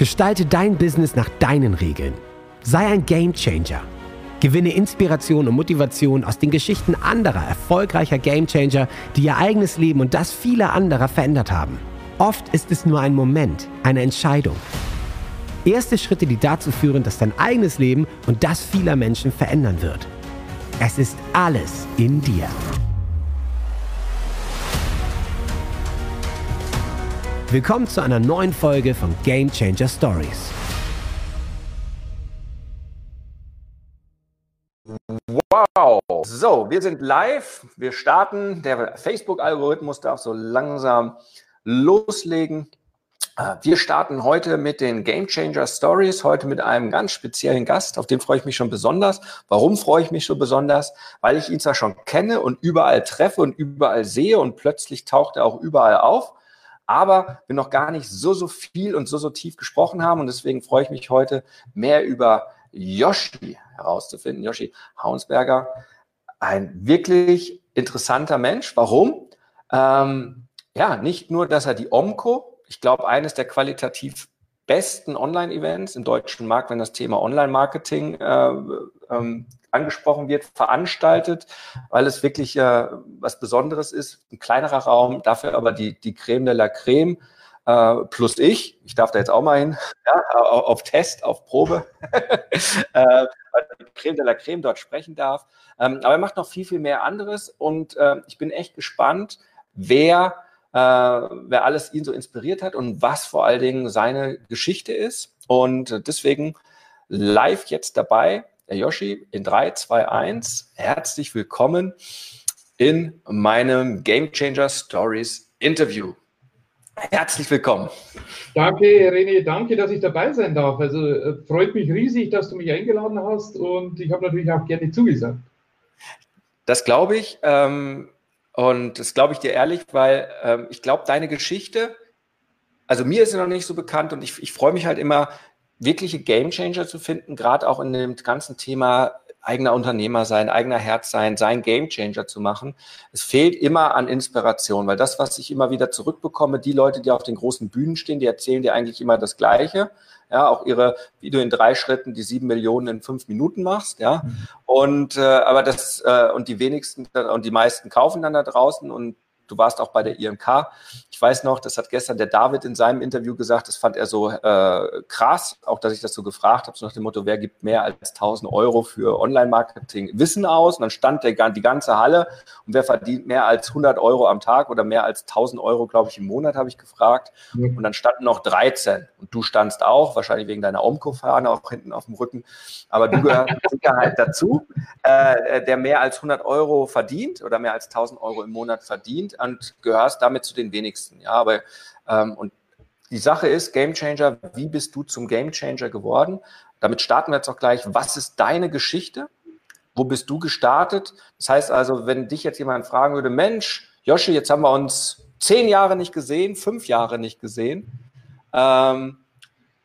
Gestalte dein Business nach deinen Regeln. Sei ein Game Changer. Gewinne Inspiration und Motivation aus den Geschichten anderer erfolgreicher Game Changer, die ihr eigenes Leben und das vieler anderer verändert haben. Oft ist es nur ein Moment, eine Entscheidung. Erste Schritte, die dazu führen, dass dein eigenes Leben und das vieler Menschen verändern wird. Es ist alles in dir. Willkommen zu einer neuen Folge von Game Changer Stories. Wow! So, wir sind live. Wir starten. Der Facebook-Algorithmus darf so langsam loslegen. Äh, wir starten heute mit den Game Changer Stories, heute mit einem ganz speziellen Gast, auf den freue ich mich schon besonders. Warum freue ich mich so besonders? Weil ich ihn zwar schon kenne und überall treffe und überall sehe und plötzlich taucht er auch überall auf aber wir noch gar nicht so, so viel und so, so tief gesprochen haben. Und deswegen freue ich mich heute mehr über Yoshi herauszufinden. Yoshi Haunsberger, ein wirklich interessanter Mensch. Warum? Ähm, ja, nicht nur, dass er die OMCO, ich glaube, eines der qualitativ besten Online-Events im deutschen Markt, wenn das Thema Online-Marketing äh, ähm, angesprochen wird, veranstaltet, weil es wirklich äh, was Besonderes ist. Ein kleinerer Raum, dafür aber die, die Creme de la Creme äh, plus ich. Ich darf da jetzt auch mal hin, ja, auf Test, auf Probe, äh, Creme de la Creme dort sprechen darf. Ähm, aber er macht noch viel, viel mehr anderes und äh, ich bin echt gespannt, wer, äh, wer alles ihn so inspiriert hat und was vor allen Dingen seine Geschichte ist. Und deswegen live jetzt dabei Herr Yoshi, in 3, 2, 1, herzlich willkommen in meinem Game Changer Stories Interview. Herzlich willkommen. Danke, René, danke, dass ich dabei sein darf. Also äh, freut mich riesig, dass du mich eingeladen hast und ich habe natürlich auch gerne zugesagt. Das glaube ich ähm, und das glaube ich dir ehrlich, weil ähm, ich glaube, deine Geschichte, also mir ist sie noch nicht so bekannt und ich, ich freue mich halt immer, wirkliche Gamechanger zu finden, gerade auch in dem ganzen Thema eigener Unternehmer sein, eigener Herz sein, sein Gamechanger zu machen. Es fehlt immer an Inspiration, weil das, was ich immer wieder zurückbekomme, die Leute, die auf den großen Bühnen stehen, die erzählen dir eigentlich immer das Gleiche. Ja, auch ihre, wie du in drei Schritten die sieben Millionen in fünf Minuten machst, ja. Mhm. Und äh, aber das äh, und die wenigsten und die meisten kaufen dann da draußen und du warst auch bei der IMK. Ich weiß noch, das hat gestern der David in seinem Interview gesagt, das fand er so äh, krass, auch dass ich das so gefragt habe, so nach dem Motto, wer gibt mehr als 1000 Euro für Online-Marketing Wissen aus? Und dann stand der, die ganze Halle und wer verdient mehr als 100 Euro am Tag oder mehr als 1000 Euro, glaube ich, im Monat, habe ich gefragt. Mhm. Und dann standen noch 13 und du standst auch, wahrscheinlich wegen deiner Omco-Fahne auch hinten auf dem Rücken, aber du gehörst mit Sicherheit dazu, äh, der mehr als 100 Euro verdient oder mehr als 1000 Euro im Monat verdient und gehörst damit zu den wenigsten. Ja, aber ähm, und die Sache ist, Game Changer, wie bist du zum Game Changer geworden? Damit starten wir jetzt auch gleich. Was ist deine Geschichte? Wo bist du gestartet? Das heißt also, wenn dich jetzt jemand fragen würde, Mensch, Joshi, jetzt haben wir uns zehn Jahre nicht gesehen, fünf Jahre nicht gesehen. Ähm,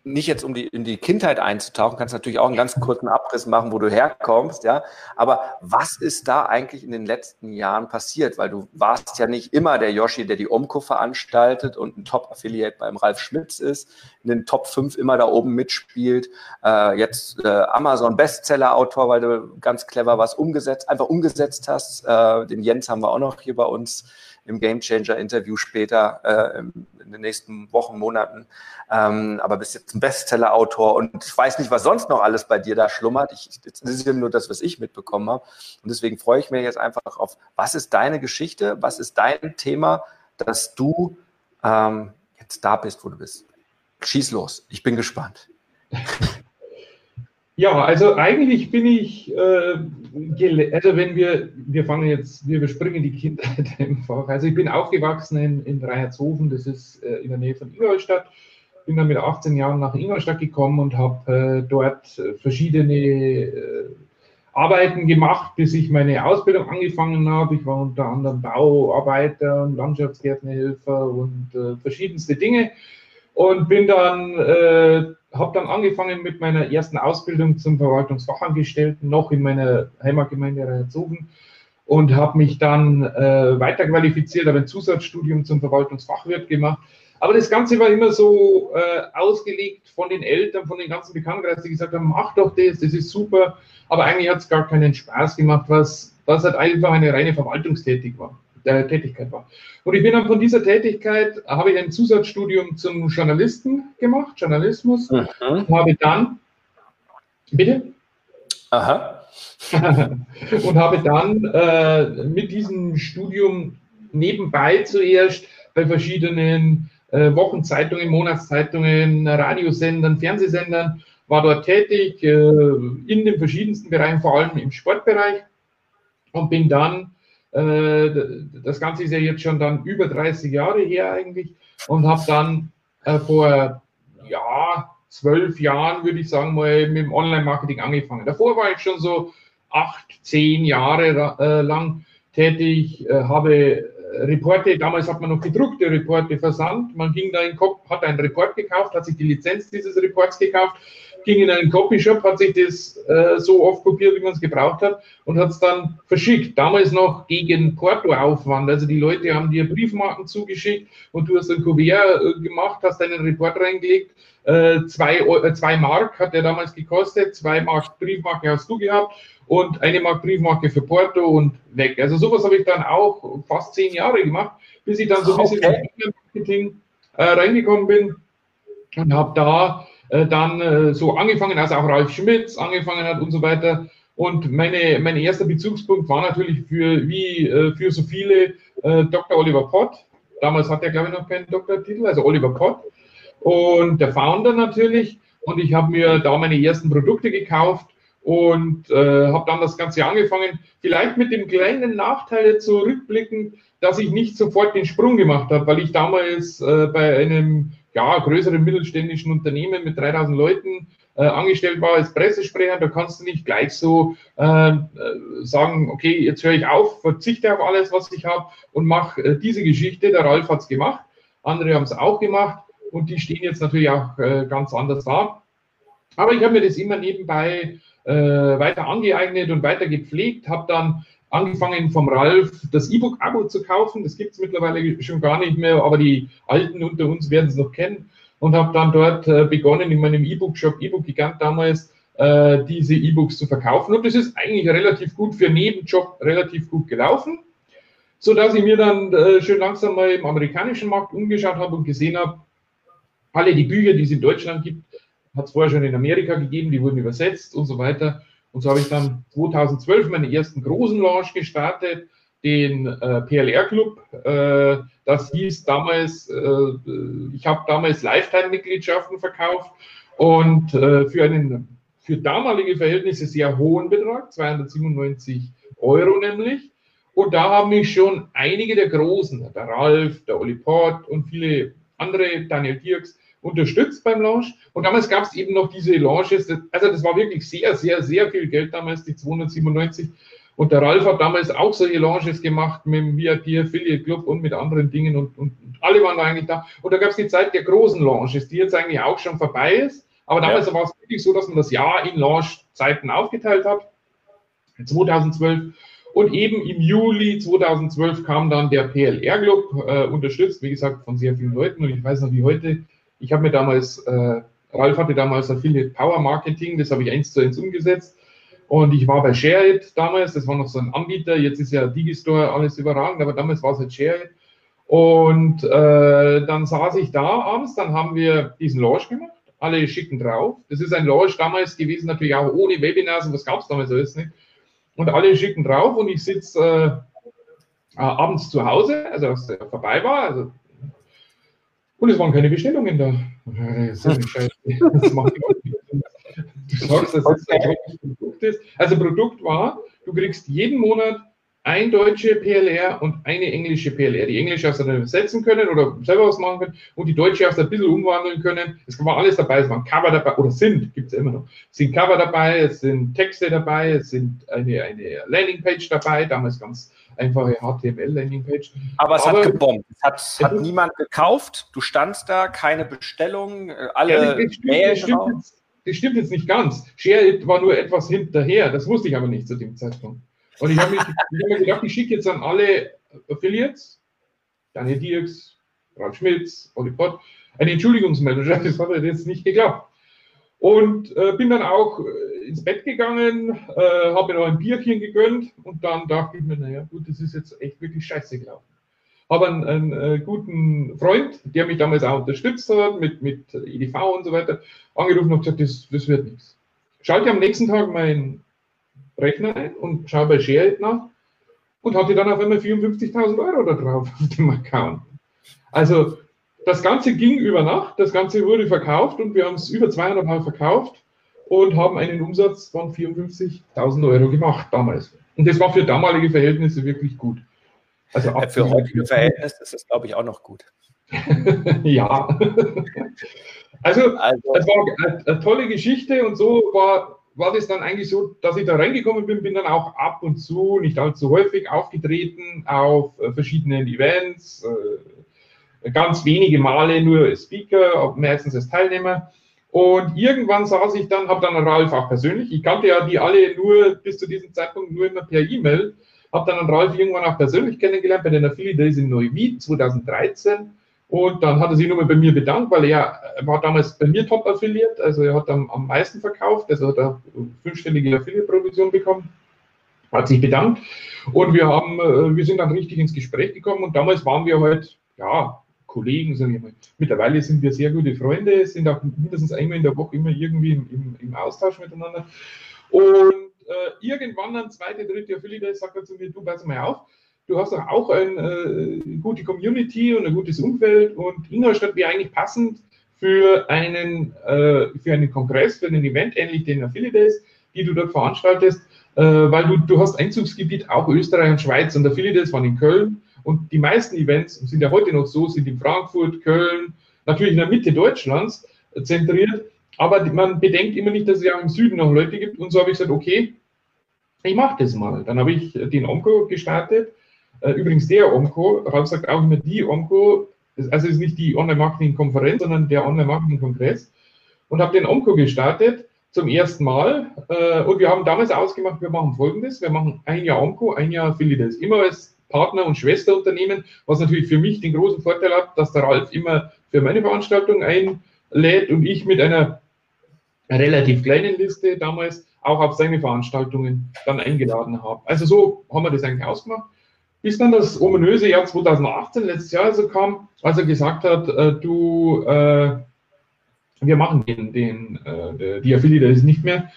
nicht jetzt um die, in die Kindheit einzutauchen, kannst natürlich auch einen ganz kurzen Abriss machen, wo du herkommst, ja. Aber was ist da eigentlich in den letzten Jahren passiert? Weil du warst ja nicht immer der Yoshi, der die Omco veranstaltet und ein Top-Affiliate beim Ralf Schmitz ist, in den Top 5 immer da oben mitspielt. Äh, jetzt äh, Amazon-Bestseller-Autor, weil du ganz clever was umgesetzt, einfach umgesetzt hast. Äh, den Jens haben wir auch noch hier bei uns im Game Changer Interview später äh, in den nächsten Wochen, Monaten. Ähm, aber bist jetzt ein Bestseller-Autor und ich weiß nicht, was sonst noch alles bei dir da schlummert. Ich, das ist ja nur das, was ich mitbekommen habe. Und deswegen freue ich mich jetzt einfach auf, was ist deine Geschichte? Was ist dein Thema, dass du ähm, jetzt da bist, wo du bist? Schieß los. Ich bin gespannt. Ja, also eigentlich bin ich, äh, also wenn wir, wir fangen jetzt, wir überspringen die Kindheit einfach. Also ich bin aufgewachsen in, in Dreiherzhofen, das ist äh, in der Nähe von Ingolstadt. Bin dann mit 18 Jahren nach Ingolstadt gekommen und habe äh, dort verschiedene äh, Arbeiten gemacht, bis ich meine Ausbildung angefangen habe. Ich war unter anderem Bauarbeiter und Landschaftsgärtnerhelfer und äh, verschiedenste Dinge und bin dann äh, habe dann angefangen mit meiner ersten Ausbildung zum Verwaltungsfachangestellten, noch in meiner Heimatgemeinde Reierzogen und habe mich dann äh, weiterqualifiziert, habe ein Zusatzstudium zum Verwaltungsfachwirt gemacht, Aber das Ganze war immer so äh, ausgelegt von den Eltern, von den ganzen Bekanntenkreisen, die gesagt haben, mach doch das, das ist super. Aber eigentlich hat es gar keinen Spaß gemacht, was, was halt einfach eine reine Verwaltungstätigkeit war, äh, Tätigkeit war. Und ich bin dann von dieser Tätigkeit, habe ich ein Zusatzstudium zum Journalisten gemacht, Journalismus, mhm. habe dann, bitte? Aha. und habe dann äh, mit diesem Studium nebenbei zuerst bei verschiedenen äh, Wochenzeitungen, Monatszeitungen, Radiosendern, Fernsehsendern, war dort tätig äh, in den verschiedensten Bereichen, vor allem im Sportbereich und bin dann, das Ganze ist ja jetzt schon dann über 30 Jahre her eigentlich und habe dann äh, vor, ja, zwölf Jahren, würde ich sagen, mal mit dem Online-Marketing angefangen. Davor war ich schon so acht, zehn Jahre äh, lang tätig, äh, habe Reporte, damals hat man noch gedruckte Reporte versandt. Man ging da in den Kopf, hat einen Report gekauft, hat sich die Lizenz dieses Reports gekauft, ging in einen Copyshop, hat sich das äh, so oft kopiert, wie man es gebraucht hat und hat es dann verschickt. Damals noch gegen Portoaufwand. Also die Leute haben dir Briefmarken zugeschickt und du hast ein Kuvert äh, gemacht, hast deinen Report reingelegt. Äh, zwei, äh, zwei Mark hat der damals gekostet, zwei Mark Briefmarke hast du gehabt und eine Mark Briefmarke für Porto und weg. Also sowas habe ich dann auch fast zehn Jahre gemacht, bis ich dann so ein bisschen okay. in Marketing äh, reingekommen bin und habe da äh, dann äh, so angefangen, also auch Ralf Schmitz angefangen hat und so weiter. Und meine, mein erster Bezugspunkt war natürlich für, wie äh, für so viele, äh, Dr. Oliver Pott. Damals hat er, glaube ich, noch keinen Doktortitel, also Oliver Pott. Und der Founder natürlich. Und ich habe mir da meine ersten Produkte gekauft und äh, habe dann das Ganze angefangen. Vielleicht mit dem kleinen Nachteil zurückblicken, dass ich nicht sofort den Sprung gemacht habe, weil ich damals äh, bei einem ja, größeren mittelständischen Unternehmen mit 3000 Leuten äh, angestellt war als Pressesprecher. Da kannst du nicht gleich so äh, sagen, okay, jetzt höre ich auf, verzichte auf alles, was ich habe und mache äh, diese Geschichte. Der Ralf hat es gemacht, andere haben es auch gemacht und die stehen jetzt natürlich auch äh, ganz anders da. Aber ich habe mir das immer nebenbei äh, weiter angeeignet und weiter gepflegt, habe dann angefangen vom Ralf das E-Book-Abo zu kaufen. Das gibt es mittlerweile schon gar nicht mehr, aber die Alten unter uns werden es noch kennen. Und habe dann dort äh, begonnen, in meinem E-Book-Shop, E-Book-Gigant damals, äh, diese E-Books zu verkaufen. Und das ist eigentlich relativ gut für Nebenjob relativ gut gelaufen, sodass ich mir dann äh, schön langsam mal im amerikanischen Markt umgeschaut habe und gesehen habe, alle die Bücher, die es in Deutschland gibt, hat es vorher schon in Amerika gegeben, die wurden übersetzt und so weiter. Und so habe ich dann 2012 meinen ersten großen Launch gestartet, den äh, PLR Club. Äh, das hieß damals, äh, ich habe damals Lifetime-Mitgliedschaften verkauft und äh, für einen für damalige Verhältnisse sehr hohen Betrag, 297 Euro nämlich. Und da haben mich schon einige der Großen, der Ralf, der Oli Port und viele andere, Daniel Dirks, unterstützt beim Launch. Und damals gab es eben noch diese Launches. Also das war wirklich sehr, sehr, sehr viel Geld damals, die 297. Und der Ralf hat damals auch solche Launches gemacht mit dem VIP Affiliate Club und mit anderen Dingen und, und, und alle waren da eigentlich da. Und da gab es die Zeit der großen Launches, die jetzt eigentlich auch schon vorbei ist. Aber damals ja. war es wirklich so, dass man das Jahr in Launch-Zeiten aufgeteilt hat. 2012. Und eben im Juli 2012 kam dann der PLR Club, äh, unterstützt, wie gesagt, von sehr vielen Leuten. Und ich weiß noch wie heute, ich habe mir damals, äh, Ralf hatte damals Affiliate Power Marketing, das habe ich eins zu eins umgesetzt. Und ich war bei ShareIt damals, das war noch so ein Anbieter, jetzt ist ja Digistore alles überragend, aber damals war es halt ShareIt. Und äh, dann saß ich da abends, dann haben wir diesen Launch gemacht, alle schicken drauf. Das ist ein Launch damals gewesen, natürlich auch ohne Webinars und was gab es damals alles nicht. Und alle schicken drauf und ich sitze äh, abends zu Hause, also als der vorbei war, also und es waren keine Bestellungen da. Du sagst, dass es ein Produkt ist. Also Produkt war, du kriegst jeden Monat ein deutsche PLR und eine englische PLR. Die englische hast du dann übersetzen können oder selber was machen können und die deutsche hast du ein bisschen umwandeln können. Es war alles dabei, es waren Cover dabei oder sind, gibt es immer noch. Es sind Cover dabei, es sind Texte dabei, es sind eine, eine Landingpage dabei, damals ganz einfache HTML-Landingpage. Aber es Aber, hat gebombt. Es hat, es hat niemand gekauft. Du standst da, keine Bestellung, äh, alle ja, das, stimmt, das, stimmt jetzt, das stimmt jetzt nicht ganz. Share war nur etwas hinterher. Das wusste ich aber nicht zu dem Zeitpunkt. Und ich habe hab mir gedacht, ich schicke jetzt an alle Affiliates, Daniel Dirks, Ralf Schmitz, Olli Pott, eine Entschuldigungsmeldung. Das hat jetzt nicht geklappt. Und äh, bin dann auch äh, ins Bett gegangen, äh, habe mir noch ein Bierchen gegönnt und dann dachte ich mir, naja, gut, das ist jetzt echt wirklich scheiße gelaufen. Habe einen, einen äh, guten Freund, der mich damals auch unterstützt hat mit, mit EDV und so weiter, angerufen und gesagt, das, das wird nichts. Schalte am nächsten Tag meinen Rechner ein und schaue bei ShareIt nach und hatte dann auf einmal 54.000 Euro da drauf auf dem Account. Also das Ganze ging über Nacht, das Ganze wurde verkauft und wir haben es über zweieinhalb Mal verkauft und haben einen Umsatz von 54.000 Euro gemacht damals. Und das war für damalige Verhältnisse wirklich gut. Also für heutige Verhältnisse ist das, glaube ich, auch noch gut. ja. also, also, es war eine, eine, tolle Geschichte und so war, war das dann eigentlich so, dass ich da reingekommen bin, bin dann auch ab und zu, nicht allzu häufig, aufgetreten auf äh, verschiedenen Events, äh, ganz wenige Male nur Speaker, meistens als Teilnehmer. Und irgendwann saß ich dann, habe dann Ralf auch persönlich, ich kannte ja die alle nur bis zu diesem Zeitpunkt nur immer per E-Mail, habe dann Ralf irgendwann auch persönlich kennengelernt bei den Affiliate Days in Neuwied 2013. Und dann hat er sich nochmal bei mir bedankt, weil er, war damals bei mir Top-Affiliate, also er hat am, am meisten verkauft, also hat er fünfstellige Affiliate-Provision bekommen, hat sich bedankt und wir haben, äh, wir sind dann richtig ins Gespräch gekommen und damals waren wir halt, ja, Kollegen, sage ich mal. Mittlerweile sind wir sehr gute Freunde, sind auch mindestens einmal in der Woche immer irgendwie im, im, im Austausch miteinander. Und äh, irgendwann dann zweite, dritte Affiliate sagt er zu mir, du pass mal auf, du hast doch auch eine äh, gute Community und ein gutes Umfeld und Ingolstadt wäre eigentlich passend für einen, äh, für einen Kongress, für ein Event, ähnlich den Affiliate Days, die du dort veranstaltest, äh, weil du, du hast Einzugsgebiet auch Österreich und Schweiz und Affiliate Days waren in Köln und die meisten Events sind ja heute noch so, sind in Frankfurt, Köln, natürlich in der Mitte Deutschlands zentriert, aber man bedenkt immer nicht, dass es ja im Süden noch Leute gibt. Und so habe ich gesagt, okay, ich mache das mal. Dann habe ich den Omco gestartet, äh, übrigens der Omco, Ralf sagt auch immer die Omco, also es ist nicht die Online-Marketing-Konferenz, sondern der Online-Marketing-Kongress. Und habe den Omco gestartet zum ersten Mal. Äh, und wir haben damals ausgemacht, wir machen folgendes, wir machen ein Jahr Omco, ein Jahr Affiliates, immer als Partner- und Schwesterunternehmen, was natürlich für mich den großen Vorteil hat, dass der Ralf immer für meine Veranstaltung einlädt und ich mit einer relativ kleinen Liste damals auch auf seine Veranstaltungen dann eingeladen habe. Also so haben wir das eigentlich ausgemacht bis dann das ominöse Jahr 2018, letztes Jahr also kam, als er gesagt hat, äh, du, äh, wir machen den, den äh, die Affiliate ist nicht mehr.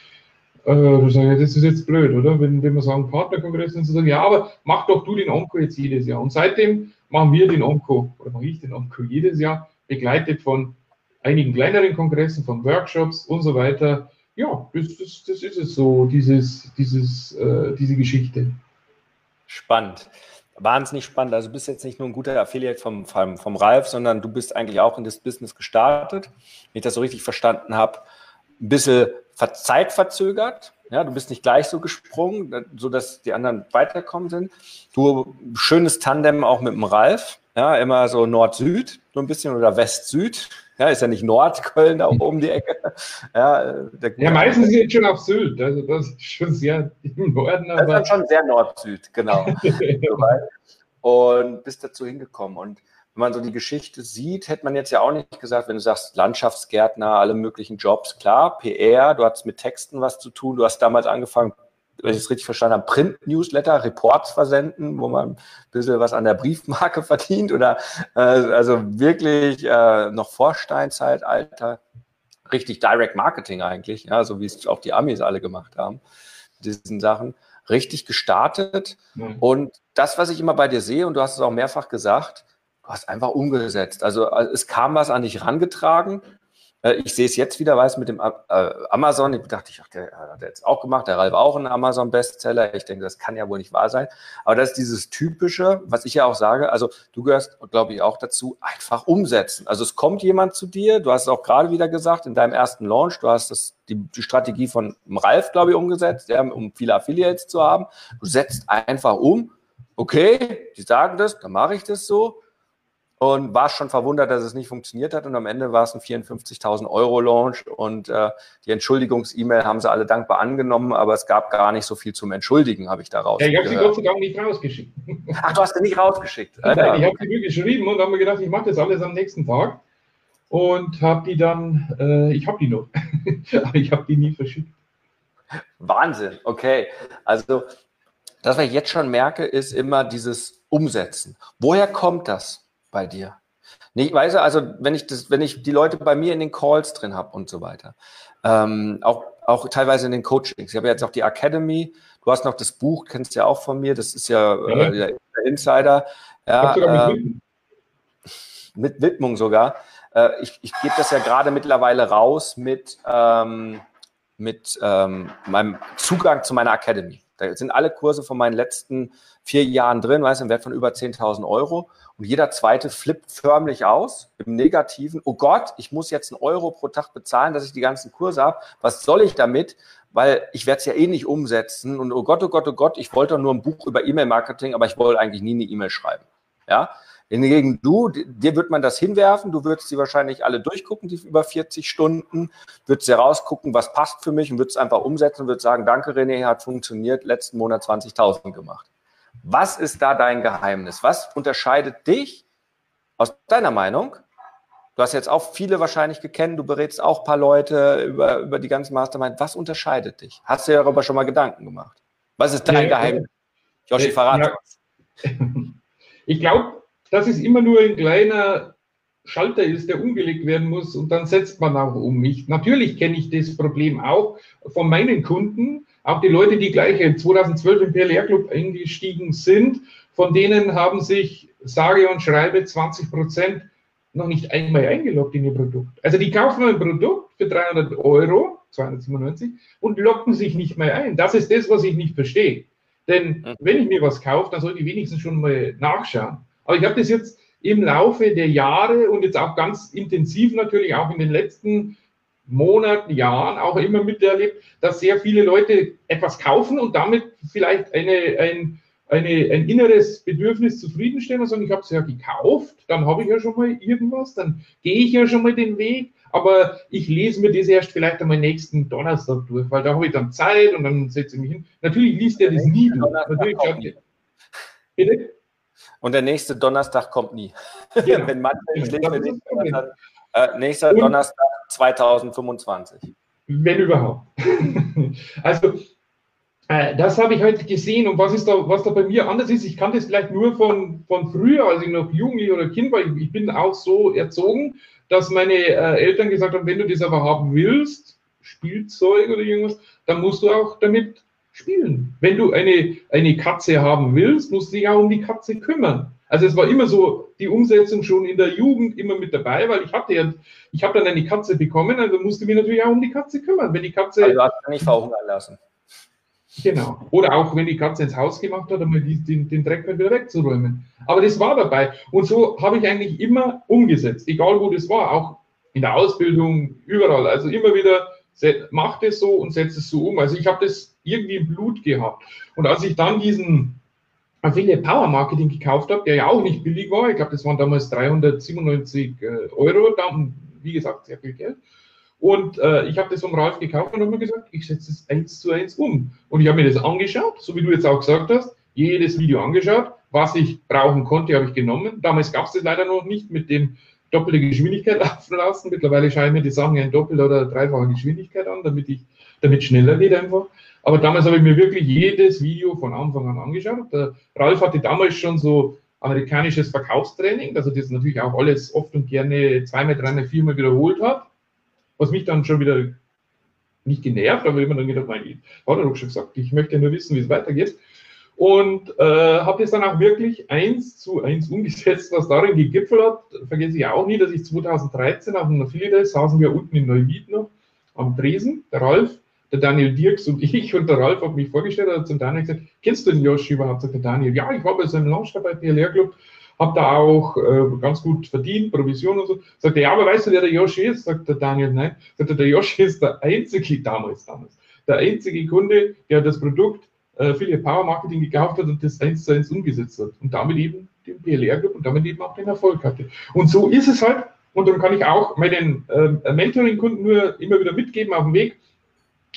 Äh, das ist jetzt blöd, oder? Wenn, wenn wir sagen Partnerkongress, und so sagen, ja, aber mach doch du den Onco jetzt jedes Jahr. Und seitdem machen wir den Onco, oder mache ich den Onco jedes Jahr, begleitet von einigen kleineren Kongressen, von Workshops und so weiter. Ja, das, das, das ist es so, dieses, dieses, äh, diese Geschichte. Spannend wahnsinnig spannend. Also du bist jetzt nicht nur ein guter Affiliate vom, vom, vom Ralf, sondern du bist eigentlich auch in das Business gestartet. Wenn ich das so richtig verstanden habe, ein bisschen zeitverzögert. Ja, du bist nicht gleich so gesprungen, so dass die anderen weiterkommen sind. Du schönes Tandem auch mit dem Ralf. Ja, immer so Nord-Süd, so ein bisschen oder West-Süd. Ja, ist ja nicht Nordköln da oben die Ecke. Ja, ja meistens ist es schon auf Süd. Also das ist schon sehr im Norden. Aber das ist schon sehr Nord-Süd, genau. und bist dazu hingekommen. Und wenn man so die Geschichte sieht, hätte man jetzt ja auch nicht gesagt, wenn du sagst Landschaftsgärtner, alle möglichen Jobs, klar, PR, du hast mit Texten was zu tun, du hast damals angefangen, wenn ich es richtig verstanden habe, Print-Newsletter, Reports versenden, wo man ein bisschen was an der Briefmarke verdient oder äh, also wirklich äh, noch vor Steinzeitalter, richtig Direct Marketing eigentlich, ja, so wie es auch die Amis alle gemacht haben, diesen Sachen, richtig gestartet. Mhm. Und das, was ich immer bei dir sehe, und du hast es auch mehrfach gesagt, du hast einfach umgesetzt. Also äh, es kam was an dich rangetragen äh, ich sehe es jetzt wieder, weiß mit dem äh, Amazon. Ich dachte, ich, der hat jetzt auch gemacht. Der Ralf auch ein Amazon-Bestseller. Ich denke, das kann ja wohl nicht wahr sein. Aber das ist dieses typische, was ich ja auch sage. Also du gehörst, glaube ich, auch dazu, einfach umsetzen. Also es kommt jemand zu dir. Du hast es auch gerade wieder gesagt in deinem ersten Launch. Du hast das, die, die Strategie von Ralf, glaube ich, umgesetzt, ja, um viele Affiliates zu haben. Du setzt einfach um. Okay, die sagen das, dann mache ich das so. Und war schon verwundert, dass es nicht funktioniert hat. Und am Ende war es ein 54.000 Euro Launch und äh, die Entschuldigungs-E-Mail haben sie alle dankbar angenommen, aber es gab gar nicht so viel zum Entschuldigen, habe ich daraus. Ja, ich habe sie Gott sei Dank nicht rausgeschickt. Ach, du hast sie nicht rausgeschickt. Nein, ja. ich habe sie geschrieben und habe mir gedacht, ich mache das alles am nächsten Tag und habe die dann, äh, ich habe die noch, aber ich habe die nie verschickt. Wahnsinn, okay. Also das, was ich jetzt schon merke, ist immer dieses Umsetzen. Woher kommt das? Bei dir? Nee, weißt du, also wenn ich das, wenn ich die Leute bei mir in den Calls drin habe und so weiter, ähm, auch, auch teilweise in den Coachings. Ich habe jetzt auch die Academy, du hast noch das Buch, kennst ja auch von mir, das ist ja äh, der Insider. Ja, äh, mit Widmung sogar. Äh, ich ich gebe das ja gerade mittlerweile raus mit, ähm, mit ähm, meinem Zugang zu meiner Academy. Da sind alle Kurse von meinen letzten vier Jahren drin, weißt du, im Wert von über 10.000 Euro. Und jeder zweite flippt förmlich aus im Negativen. Oh Gott, ich muss jetzt einen Euro pro Tag bezahlen, dass ich die ganzen Kurse habe. Was soll ich damit? Weil ich werde es ja eh nicht umsetzen. Und oh Gott, oh Gott, oh Gott, ich wollte doch nur ein Buch über E-Mail-Marketing, aber ich wollte eigentlich nie eine E-Mail schreiben. Ja. Hingegen du, dir wird man das hinwerfen, du würdest sie wahrscheinlich alle durchgucken, die über 40 Stunden, würdest sie rausgucken, was passt für mich und würdest einfach umsetzen und würdest sagen, danke René, hat funktioniert, letzten Monat 20.000 gemacht. Was ist da dein Geheimnis? Was unterscheidet dich aus deiner Meinung? Du hast jetzt auch viele wahrscheinlich gekannt, du berätst auch ein paar Leute über, über die ganze Mastermind. Was unterscheidet dich? Hast du dir darüber schon mal Gedanken gemacht? Was ist dein ja, Geheimnis? Joshi, verrate ja. Ich glaube, dass es immer nur ein kleiner Schalter ist, der umgelegt werden muss und dann setzt man auch um. Ich, natürlich kenne ich das Problem auch von meinen Kunden, auch die Leute, die gleich 2012 im PLR Club eingestiegen sind, von denen haben sich sage und schreibe 20 Prozent noch nicht einmal eingeloggt in ihr Produkt. Also die kaufen ein Produkt für 300 Euro, 297, und locken sich nicht mehr ein. Das ist das, was ich nicht verstehe. Denn mhm. wenn ich mir was kaufe, dann sollte ich wenigstens schon mal nachschauen. Aber ich habe das jetzt im Laufe der Jahre und jetzt auch ganz intensiv natürlich auch in den letzten Monaten, Jahren auch immer miterlebt, dass sehr viele Leute etwas kaufen und damit vielleicht eine, ein, eine, ein inneres Bedürfnis zufriedenstellen und sagen, ich habe es ja gekauft, dann habe ich ja schon mal irgendwas, dann gehe ich ja schon mal den Weg, aber ich lese mir das erst vielleicht einmal nächsten Donnerstag durch, weil da habe ich dann Zeit und dann setze ich mich hin. Natürlich liest er das nie durch. Natürlich Bitte? Und der nächste Donnerstag kommt nie. Genau. Wenn mir den Donnerstag, äh, nächster und, Donnerstag 2025. Wenn überhaupt. also, äh, das habe ich heute gesehen und was ist da, was da bei mir anders ist, ich kann das vielleicht nur von, von früher, als ich noch jugendlich oder Kind war, ich, ich bin auch so erzogen, dass meine äh, Eltern gesagt haben, wenn du das aber haben willst, Spielzeug oder irgendwas, dann musst du auch damit spielen. Wenn du eine, eine Katze haben willst, musst du dich auch um die Katze kümmern. Also es war immer so die Umsetzung schon in der Jugend immer mit dabei, weil ich hatte ja, ich habe dann eine Katze bekommen, also musste mich natürlich auch um die Katze kümmern. Wenn die Katze. Also hast du nicht verhungern lassen. Genau. Oder auch wenn die Katze ins Haus gemacht hat, einmal den, den Dreck wieder wegzuräumen. Aber das war dabei. Und so habe ich eigentlich immer umgesetzt, egal wo das war, auch in der Ausbildung, überall. Also immer wieder, mach das so und setze es so um. Also ich habe das irgendwie im Blut gehabt. Und als ich dann diesen Affiliate Power Marketing gekauft habe, der ja auch nicht billig war. Ich glaube, das waren damals 397 äh, Euro, dann, wie gesagt, sehr viel Geld. Und äh, ich habe das vom Ralf gekauft und habe mir gesagt, ich setze es eins zu eins um. Und ich habe mir das angeschaut, so wie du jetzt auch gesagt hast, jedes Video angeschaut, was ich brauchen konnte, habe ich genommen. Damals gab es das leider noch nicht mit dem doppelte Geschwindigkeit laufen lassen. Mittlerweile scheinen mir die Sachen in doppelt oder dreifache Geschwindigkeit an, damit ich damit schneller geht einfach. Aber damals habe ich mir wirklich jedes Video von Anfang an angeschaut. Der Ralf hatte damals schon so amerikanisches Verkaufstraining, dass er das natürlich auch alles oft und gerne zweimal, dreimal, viermal wiederholt hat. Was mich dann schon wieder nicht genervt, aber immer dann gedacht, mein, hat er schon gesagt, ich möchte nur wissen, wie es weitergeht. Und äh, habe das dann auch wirklich eins zu eins umgesetzt, was darin gegipfelt hat. Vergesse ich auch nie, dass ich 2013 auf einem Affiliate saßen wir unten in Neuwied noch am Tresen, der Ralf, der Daniel Dirks und ich und der Ralf hat mich vorgestellt, hat zum Daniel gesagt, kennst du den Joshi überhaupt? Sagt der Daniel, ja, ich war bei seinem Launch dabei, PLR Club, habe da auch äh, ganz gut verdient, Provision und so. Sagt er, ja, aber weißt du, wer der Joshi ist? Sagt der Daniel, nein. Sagt er, der Joshi ist der einzige, damals, damals, der einzige Kunde, der das Produkt äh, Power Marketing gekauft hat und das eins zu eins umgesetzt hat und damit eben den PLR Club und damit eben auch den Erfolg hatte. Und so ist es halt. Und dann kann ich auch meinen äh, Mentoring-Kunden nur immer wieder mitgeben auf dem Weg.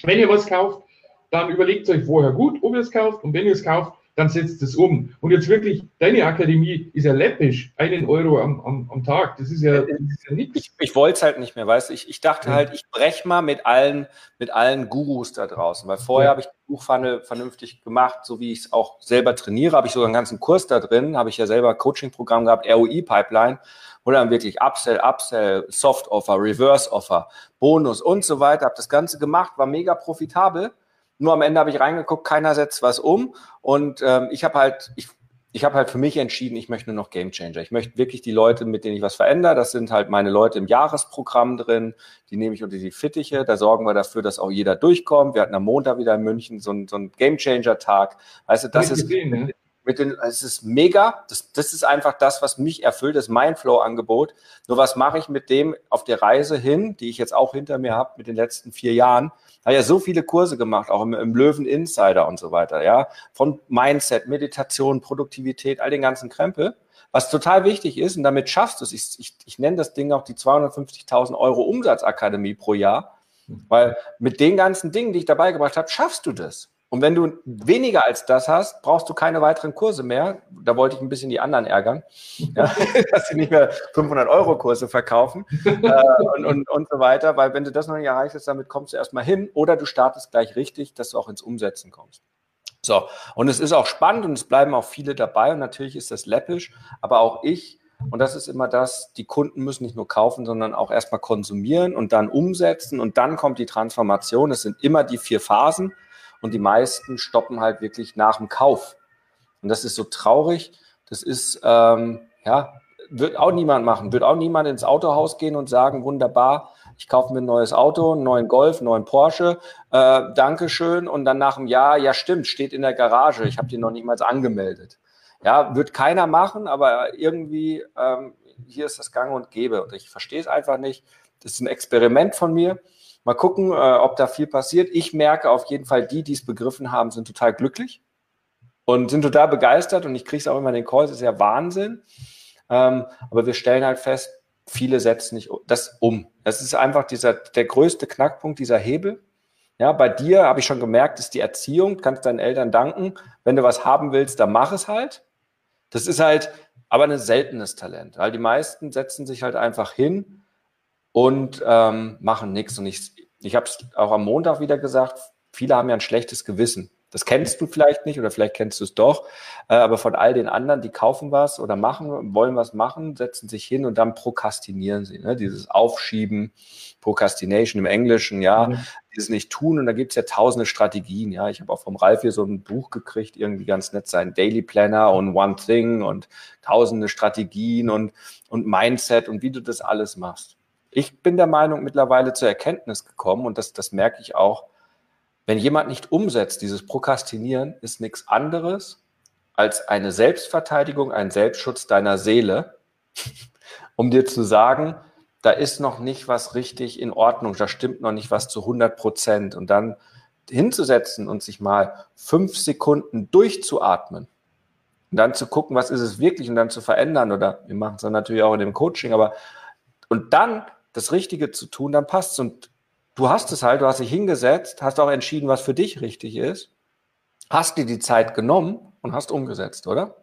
Wenn ihr was kauft, dann überlegt euch vorher gut, ob ihr es kauft. Und wenn ihr es kauft, dann setzt es um. Und jetzt wirklich, deine Akademie ist ja läppisch, einen Euro am, am, am Tag. Das ist ja, ja nichts. Ich, ich wollte es halt nicht mehr, weißt du. Ich, ich dachte ja. halt, ich breche mal mit allen, mit allen Gurus da draußen, weil vorher ja. habe ich die Buchfunnel vernünftig gemacht, so wie ich es auch selber trainiere. Habe ich sogar einen ganzen Kurs da drin, habe ich ja selber Coaching-Programm gehabt, ROI-Pipeline, wo dann wirklich Upsell, Upsell, Soft Offer, Reverse Offer, Bonus und so weiter. Habe das Ganze gemacht, war mega profitabel. Nur am Ende habe ich reingeguckt, keiner setzt was um. Und ähm, ich habe halt, ich, ich habe halt für mich entschieden, ich möchte nur noch Game Changer. Ich möchte wirklich die Leute, mit denen ich was verändere, das sind halt meine Leute im Jahresprogramm drin, die nehme ich unter die Fittiche, da sorgen wir dafür, dass auch jeder durchkommt. Wir hatten am Montag wieder in München so, ein, so einen Game Changer Tag. Weißt du, das ist, gesehen, ne? Mit den, es ist mega. Das, das ist einfach das, was mich erfüllt, das ist mein Flow-Angebot. Nur was mache ich mit dem auf der Reise hin, die ich jetzt auch hinter mir habe mit den letzten vier Jahren? Habe ja so viele Kurse gemacht, auch im, im Löwen Insider und so weiter, ja. Von Mindset, Meditation, Produktivität, all den ganzen Krempel. Was total wichtig ist, und damit schaffst du es, ich, ich, ich nenne das Ding auch die 250.000 Euro Umsatzakademie pro Jahr, weil mit den ganzen Dingen, die ich dabei gebracht habe, schaffst du das. Und wenn du weniger als das hast, brauchst du keine weiteren Kurse mehr. Da wollte ich ein bisschen die anderen ärgern, ja, dass sie nicht mehr 500 Euro Kurse verkaufen äh, und, und, und so weiter. Weil wenn du das noch nicht erreicht hast, damit kommst du erstmal hin oder du startest gleich richtig, dass du auch ins Umsetzen kommst. So, und es ist auch spannend und es bleiben auch viele dabei und natürlich ist das läppisch, aber auch ich und das ist immer das, die Kunden müssen nicht nur kaufen, sondern auch erstmal konsumieren und dann umsetzen und dann kommt die Transformation. Es sind immer die vier Phasen und die meisten stoppen halt wirklich nach dem Kauf. Und das ist so traurig. Das ist, ähm, ja, wird auch niemand machen. Wird auch niemand ins Autohaus gehen und sagen, wunderbar, ich kaufe mir ein neues Auto, einen neuen Golf, einen neuen Porsche, äh, Dankeschön. Und dann nach einem Jahr, ja stimmt, steht in der Garage, ich habe den noch nicht mal angemeldet. Ja, wird keiner machen, aber irgendwie, ähm, hier ist das Gang und Gäbe. Und ich verstehe es einfach nicht. Das ist ein Experiment von mir. Mal gucken, äh, ob da viel passiert. Ich merke auf jeden Fall, die, die es begriffen haben, sind total glücklich und sind total begeistert. Und ich kriege es auch immer in den Calls, ist ja Wahnsinn. Ähm, aber wir stellen halt fest, viele setzen nicht das um. Das ist einfach dieser, der größte Knackpunkt, dieser Hebel. Ja, bei dir habe ich schon gemerkt, ist die Erziehung, du kannst deinen Eltern danken. Wenn du was haben willst, dann mach es halt. Das ist halt aber ein seltenes Talent, weil die meisten setzen sich halt einfach hin und ähm, machen nichts. Und ich, ich habe es auch am Montag wieder gesagt, viele haben ja ein schlechtes Gewissen. Das kennst du vielleicht nicht oder vielleicht kennst du es doch, äh, aber von all den anderen, die kaufen was oder machen, wollen was machen, setzen sich hin und dann prokrastinieren sie. Ne? Dieses Aufschieben, Procrastination im Englischen, ja, mhm. dieses nicht tun und da gibt's ja tausende Strategien. Ja, ich habe auch vom Ralf hier so ein Buch gekriegt, irgendwie ganz nett, sein Daily Planner und One Thing und tausende Strategien und, und Mindset und wie du das alles machst. Ich bin der Meinung mittlerweile zur Erkenntnis gekommen und das, das merke ich auch, wenn jemand nicht umsetzt, dieses Prokrastinieren ist nichts anderes als eine Selbstverteidigung, ein Selbstschutz deiner Seele, um dir zu sagen, da ist noch nicht was richtig in Ordnung, da stimmt noch nicht was zu 100 Prozent. Und dann hinzusetzen und sich mal fünf Sekunden durchzuatmen und dann zu gucken, was ist es wirklich und dann zu verändern oder wir machen es dann natürlich auch in dem Coaching, aber und dann das Richtige zu tun, dann passt es. Und du hast es halt, du hast dich hingesetzt, hast auch entschieden, was für dich richtig ist, hast dir die Zeit genommen und hast umgesetzt, oder?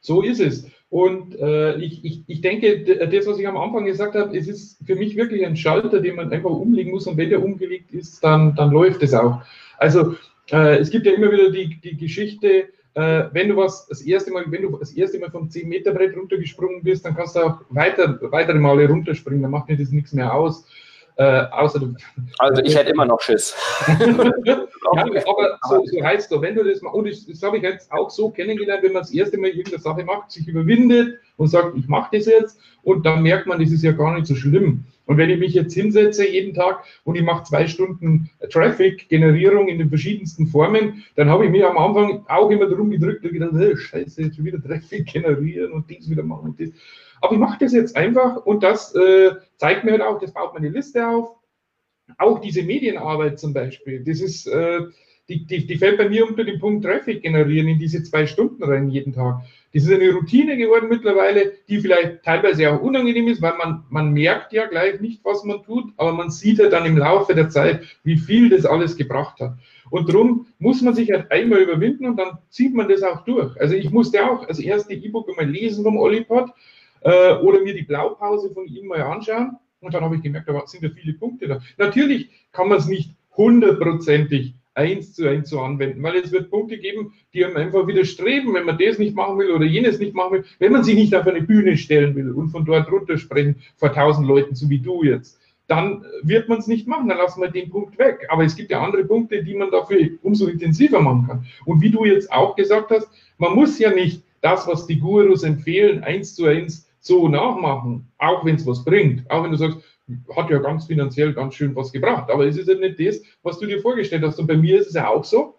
So ist es. Und äh, ich, ich, ich denke, das, was ich am Anfang gesagt habe, es ist für mich wirklich ein Schalter, den man einfach umlegen muss. Und wenn der umgelegt ist, dann, dann läuft es auch. Also äh, es gibt ja immer wieder die, die Geschichte, äh, wenn du was das erste Mal, wenn du das erste Mal vom 10 Meter Brett runtergesprungen bist, dann kannst du auch weiter, weitere Male runterspringen, dann macht mir das nichts mehr aus. Äh, außer du, also ich hätte immer noch Schiss. ja, aber so, so heißt doch, wenn du das machst, und das, das habe ich jetzt auch so kennengelernt, wenn man das erste Mal irgendeine Sache macht, sich überwindet und sagt, ich mache das jetzt, und dann merkt man, das ist ja gar nicht so schlimm. Und wenn ich mich jetzt hinsetze jeden Tag und ich mache zwei Stunden Traffic-Generierung in den verschiedensten Formen, dann habe ich mir am Anfang auch immer drum gedrückt und gedacht, hey, scheiße, jetzt wieder Traffic generieren und dies wieder machen und das. Aber ich mache das jetzt einfach und das äh, zeigt mir halt auch, das baut meine Liste auf. Auch diese Medienarbeit zum Beispiel, das ist, äh, die, die, die fällt bei mir unter den Punkt Traffic generieren in diese zwei Stunden rein jeden Tag. Das ist eine Routine geworden mittlerweile, die vielleicht teilweise auch unangenehm ist, weil man, man merkt ja gleich nicht, was man tut, aber man sieht ja dann im Laufe der Zeit, wie viel das alles gebracht hat. Und darum muss man sich halt einmal überwinden und dann zieht man das auch durch. Also ich musste auch als erste E-Book mal lesen vom Olipod äh, oder mir die Blaupause von ihm mal anschauen. Und dann habe ich gemerkt, da sind ja viele Punkte da. Natürlich kann man es nicht hundertprozentig eins zu eins zu anwenden, weil es wird Punkte geben, die einem einfach widerstreben, wenn man das nicht machen will oder jenes nicht machen will, wenn man sich nicht auf eine Bühne stellen will und von dort runtersprechen vor tausend Leuten, so wie du jetzt, dann wird man es nicht machen, dann lassen wir den Punkt weg. Aber es gibt ja andere Punkte, die man dafür umso intensiver machen kann. Und wie du jetzt auch gesagt hast, man muss ja nicht das, was die Gurus empfehlen, eins zu eins so nachmachen, auch wenn es was bringt. Auch wenn du sagst, hat ja ganz finanziell ganz schön was gebracht. Aber es ist ja nicht das, was du dir vorgestellt hast. Und bei mir ist es ja auch so.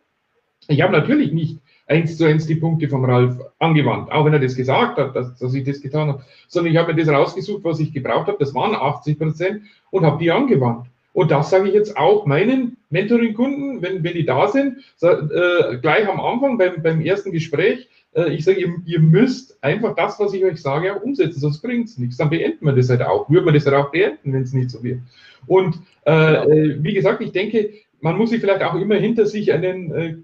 Ich habe natürlich nicht eins zu eins die Punkte vom Ralf angewandt, auch wenn er das gesagt hat, dass, dass ich das getan habe, sondern ich habe mir das rausgesucht, was ich gebraucht habe. Das waren 80 Prozent und habe die angewandt. Und das sage ich jetzt auch meinen Mentoring-Kunden, wenn, wenn die da sind, so, äh, gleich am Anfang beim, beim ersten Gespräch, ich sage, ihr, ihr, müsst einfach das, was ich euch sage, auch umsetzen, sonst bringt es nichts. Dann beenden wir das halt auch. Würde man das halt auch beenden, wenn es nicht so wird. Und äh, äh, wie gesagt, ich denke, man muss sich vielleicht auch immer hinter sich einen äh,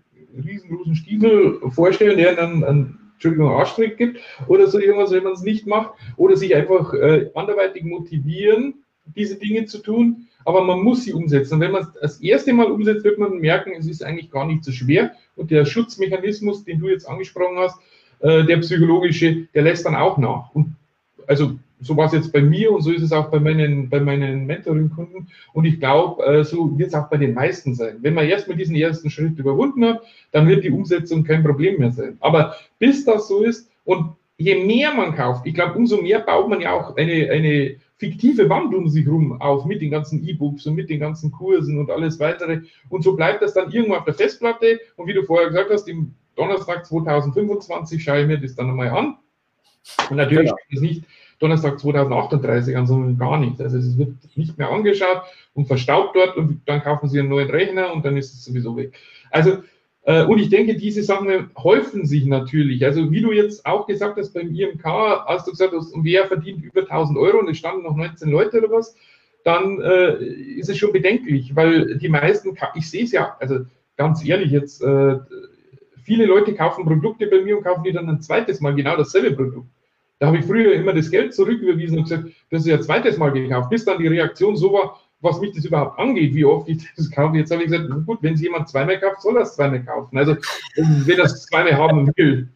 riesengroßen Stiefel vorstellen, der dann einen Entschuldigung, Arschtrick gibt oder so irgendwas, wenn man es nicht macht, oder sich einfach äh, anderweitig motivieren, diese Dinge zu tun, aber man muss sie umsetzen. Und wenn man es das erste Mal umsetzt, wird man merken, es ist eigentlich gar nicht so schwer und der Schutzmechanismus, den du jetzt angesprochen hast, äh, der psychologische, der lässt dann auch nach. Und also so war es jetzt bei mir und so ist es auch bei meinen, bei meinen Mentoring-Kunden. Und ich glaube, äh, so wird es auch bei den meisten sein. Wenn man erstmal diesen ersten Schritt überwunden hat, dann wird die Umsetzung kein Problem mehr sein. Aber bis das so ist und je mehr man kauft, ich glaube, umso mehr baut man ja auch eine, eine fiktive Wand um sich rum auf mit den ganzen E-Books und mit den ganzen Kursen und alles weitere. Und so bleibt das dann irgendwo auf der Festplatte. Und wie du vorher gesagt hast, im Donnerstag 2025 schaue ich mir das dann einmal an. Und natürlich genau. ist es nicht Donnerstag 2038 an, sondern gar nicht. Also es wird nicht mehr angeschaut und verstaubt dort und dann kaufen sie einen neuen Rechner und dann ist es sowieso weg. Also und ich denke, diese Sachen häufen sich natürlich. Also wie du jetzt auch gesagt hast beim IMK, als du gesagt hast, wer verdient über 1000 Euro und es standen noch 19 Leute oder was, dann äh, ist es schon bedenklich, weil die meisten, ich sehe es ja, also ganz ehrlich jetzt, äh, viele Leute kaufen Produkte bei mir und kaufen die dann ein zweites Mal genau dasselbe Produkt. Da habe ich früher immer das Geld zurücküberwiesen und gesagt, das ist ja ein zweites Mal gekauft, bis dann die Reaktion so war, was mich das überhaupt angeht, wie oft ich das kaufe. Jetzt habe ich gesagt, gut, wenn es jemand zweimal kauft, soll er es zweimal kaufen. Also, wenn er es zweimal haben will,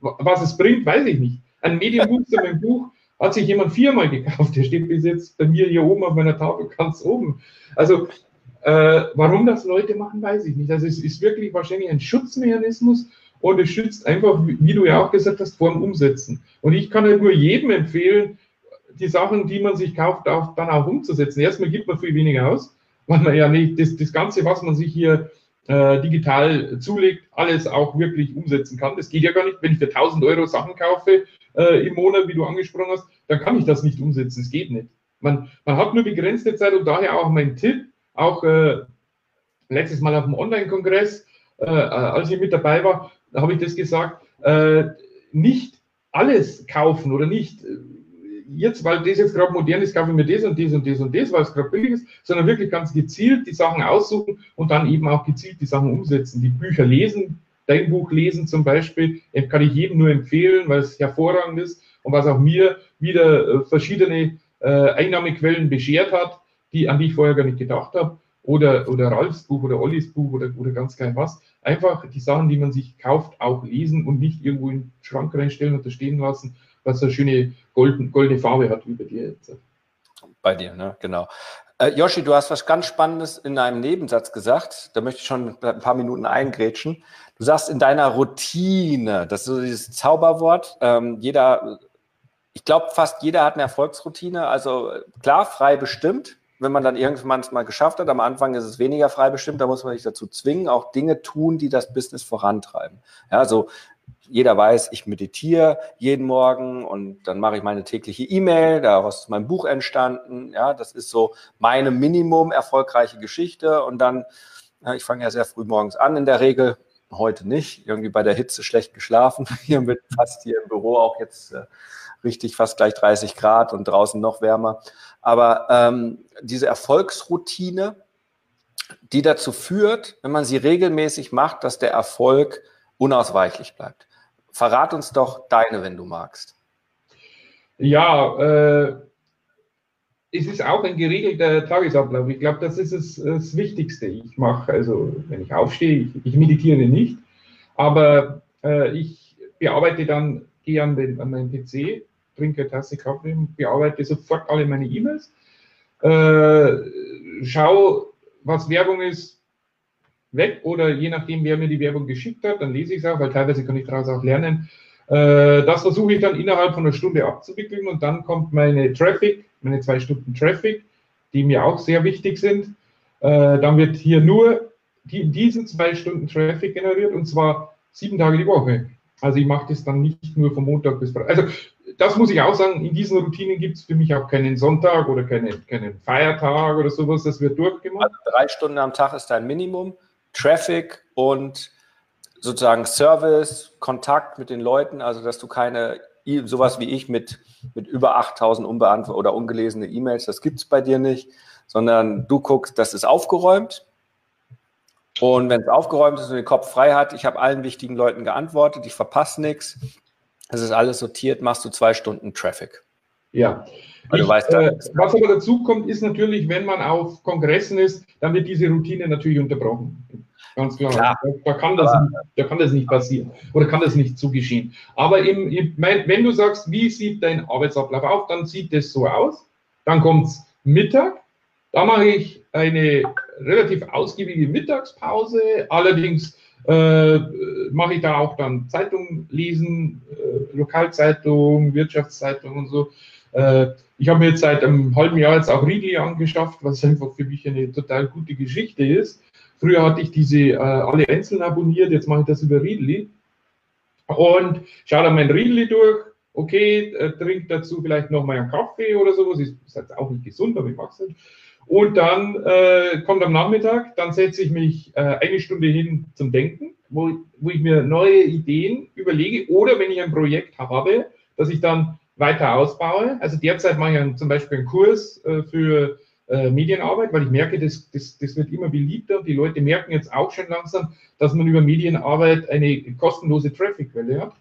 was es bringt, weiß ich nicht. Ein Medienbuch zu meinem Buch hat sich jemand viermal gekauft. Der steht bis jetzt bei mir hier oben auf meiner Tafel ganz oben. Also, äh, warum das Leute machen, weiß ich nicht. Also, es ist wirklich wahrscheinlich ein Schutzmechanismus und es schützt einfach, wie du ja auch gesagt hast, vor dem Umsetzen. Und ich kann halt nur jedem empfehlen, die Sachen, die man sich kauft, auch, dann auch umzusetzen. Erstmal gibt man viel weniger aus, weil man ja nicht das, das Ganze, was man sich hier äh, digital zulegt, alles auch wirklich umsetzen kann. Das geht ja gar nicht. Wenn ich für 1000 Euro Sachen kaufe äh, im Monat, wie du angesprochen hast, dann kann ich das nicht umsetzen. Es geht nicht. Man, man hat nur begrenzte Zeit und daher auch mein Tipp, auch äh, letztes Mal auf dem Online-Kongress, äh, als ich mit dabei war, habe ich das gesagt, äh, nicht alles kaufen oder nicht jetzt, weil das jetzt gerade modern ist, kaufe ich mir das und das und das und das, weil es gerade billig ist, sondern wirklich ganz gezielt die Sachen aussuchen und dann eben auch gezielt die Sachen umsetzen. Die Bücher lesen, dein Buch lesen zum Beispiel, kann ich jedem nur empfehlen, weil es hervorragend ist und was auch mir wieder äh, verschiedene äh, Einnahmequellen beschert hat, die, an die ich vorher gar nicht gedacht habe. Oder, oder Ralfs Buch oder Ollis Buch oder, oder ganz klein was. Einfach die Sachen, die man sich kauft, auch lesen und nicht irgendwo in den Schrank reinstellen und da stehen lassen, was eine schöne golden, goldene Farbe hat bei dir jetzt. Bei dir, ne? genau. Äh, Joshi, du hast was ganz Spannendes in einem Nebensatz gesagt. Da möchte ich schon ein paar Minuten eingrätschen. Du sagst in deiner Routine, das ist so dieses Zauberwort. Ähm, jeder, ich glaube, fast jeder hat eine Erfolgsroutine. Also klar, frei bestimmt. Wenn man dann irgendwann es mal geschafft hat, am Anfang ist es weniger frei bestimmt, da muss man sich dazu zwingen, auch Dinge tun, die das Business vorantreiben. Ja, so jeder weiß, ich meditiere jeden Morgen und dann mache ich meine tägliche E-Mail, daraus ist mein Buch entstanden. Ja, das ist so meine Minimum erfolgreiche Geschichte und dann Ja, ich fange ja sehr früh morgens an in der Regel, heute nicht. Irgendwie bei der Hitze schlecht geschlafen. Hier wird fast hier im Büro auch jetzt äh, richtig fast gleich 30 Grad und draußen noch wärmer. Aber ähm, diese Erfolgsroutine, die dazu führt, wenn man sie regelmäßig macht, dass der Erfolg unausweichlich bleibt. Verrat uns doch deine, wenn du magst. Ja, äh, es ist auch ein geregelter Tagesablauf. Ich glaube, das ist das, das Wichtigste. Ich mache, also wenn ich aufstehe, ich, ich meditiere nicht, aber äh, ich bearbeite dann, gehe an, den, an meinen PC, trinke eine Tasse Kaffee, bearbeite sofort alle meine E-Mails, äh, schaue, was Werbung ist, weg oder je nachdem, wer mir die Werbung geschickt hat, dann lese ich es auch, weil teilweise kann ich daraus auch lernen. Äh, das versuche ich dann innerhalb von einer Stunde abzuwickeln und dann kommt meine Traffic, meine zwei Stunden Traffic, die mir auch sehr wichtig sind. Äh, dann wird hier nur die, diesen zwei Stunden Traffic generiert und zwar sieben Tage die Woche. Also ich mache das dann nicht nur vom Montag bis Freitag. Also das muss ich auch sagen, in diesen Routinen gibt es für mich auch keinen Sonntag oder keine, keinen Feiertag oder sowas, das wird durchgemacht. Also drei Stunden am Tag ist dein Minimum. Traffic und sozusagen Service, Kontakt mit den Leuten, also dass du keine, sowas wie ich mit, mit über 8000 unbeantwortete oder ungelesene E-Mails, das gibt es bei dir nicht, sondern du guckst, das ist aufgeräumt. Und wenn es aufgeräumt ist und den Kopf frei hat, ich habe allen wichtigen Leuten geantwortet, ich verpasse nichts, es ist alles sortiert, machst du zwei Stunden Traffic. Ja. Ich, weißt, äh, was aber dazu kommt, ist natürlich, wenn man auf Kongressen ist, dann wird diese Routine natürlich unterbrochen. Ganz klar. klar. Da, kann das, da kann das nicht passieren oder kann das nicht zugeschehen. Aber im, im, wenn du sagst, wie sieht dein Arbeitsablauf aus, dann sieht es so aus. Dann kommt es Mittag. Da mache ich eine relativ ausgiebige Mittagspause. Allerdings äh, mache ich da auch dann Zeitung lesen, äh, Lokalzeitung, Wirtschaftszeitung und so. Äh, ich habe mir jetzt seit einem halben Jahr jetzt auch Riedli angeschafft, was einfach für mich eine total gute Geschichte ist. Früher hatte ich diese äh, alle einzeln abonniert, jetzt mache ich das über Riedli. Und schaue dann mein Riedli durch. Okay, äh, trinke dazu vielleicht noch mal einen Kaffee oder sowas. Ist, ist jetzt auch nicht gesund, aber ich mag es nicht. Und dann äh, kommt am Nachmittag, dann setze ich mich äh, eine Stunde hin zum Denken, wo, wo ich mir neue Ideen überlege. Oder wenn ich ein Projekt habe, dass ich dann weiter ausbaue. Also derzeit mache ich zum Beispiel einen Kurs äh, für äh, Medienarbeit, weil ich merke, das, das, das wird immer beliebter. Die Leute merken jetzt auch schon langsam, dass man über Medienarbeit eine kostenlose Traffic-Quelle hat.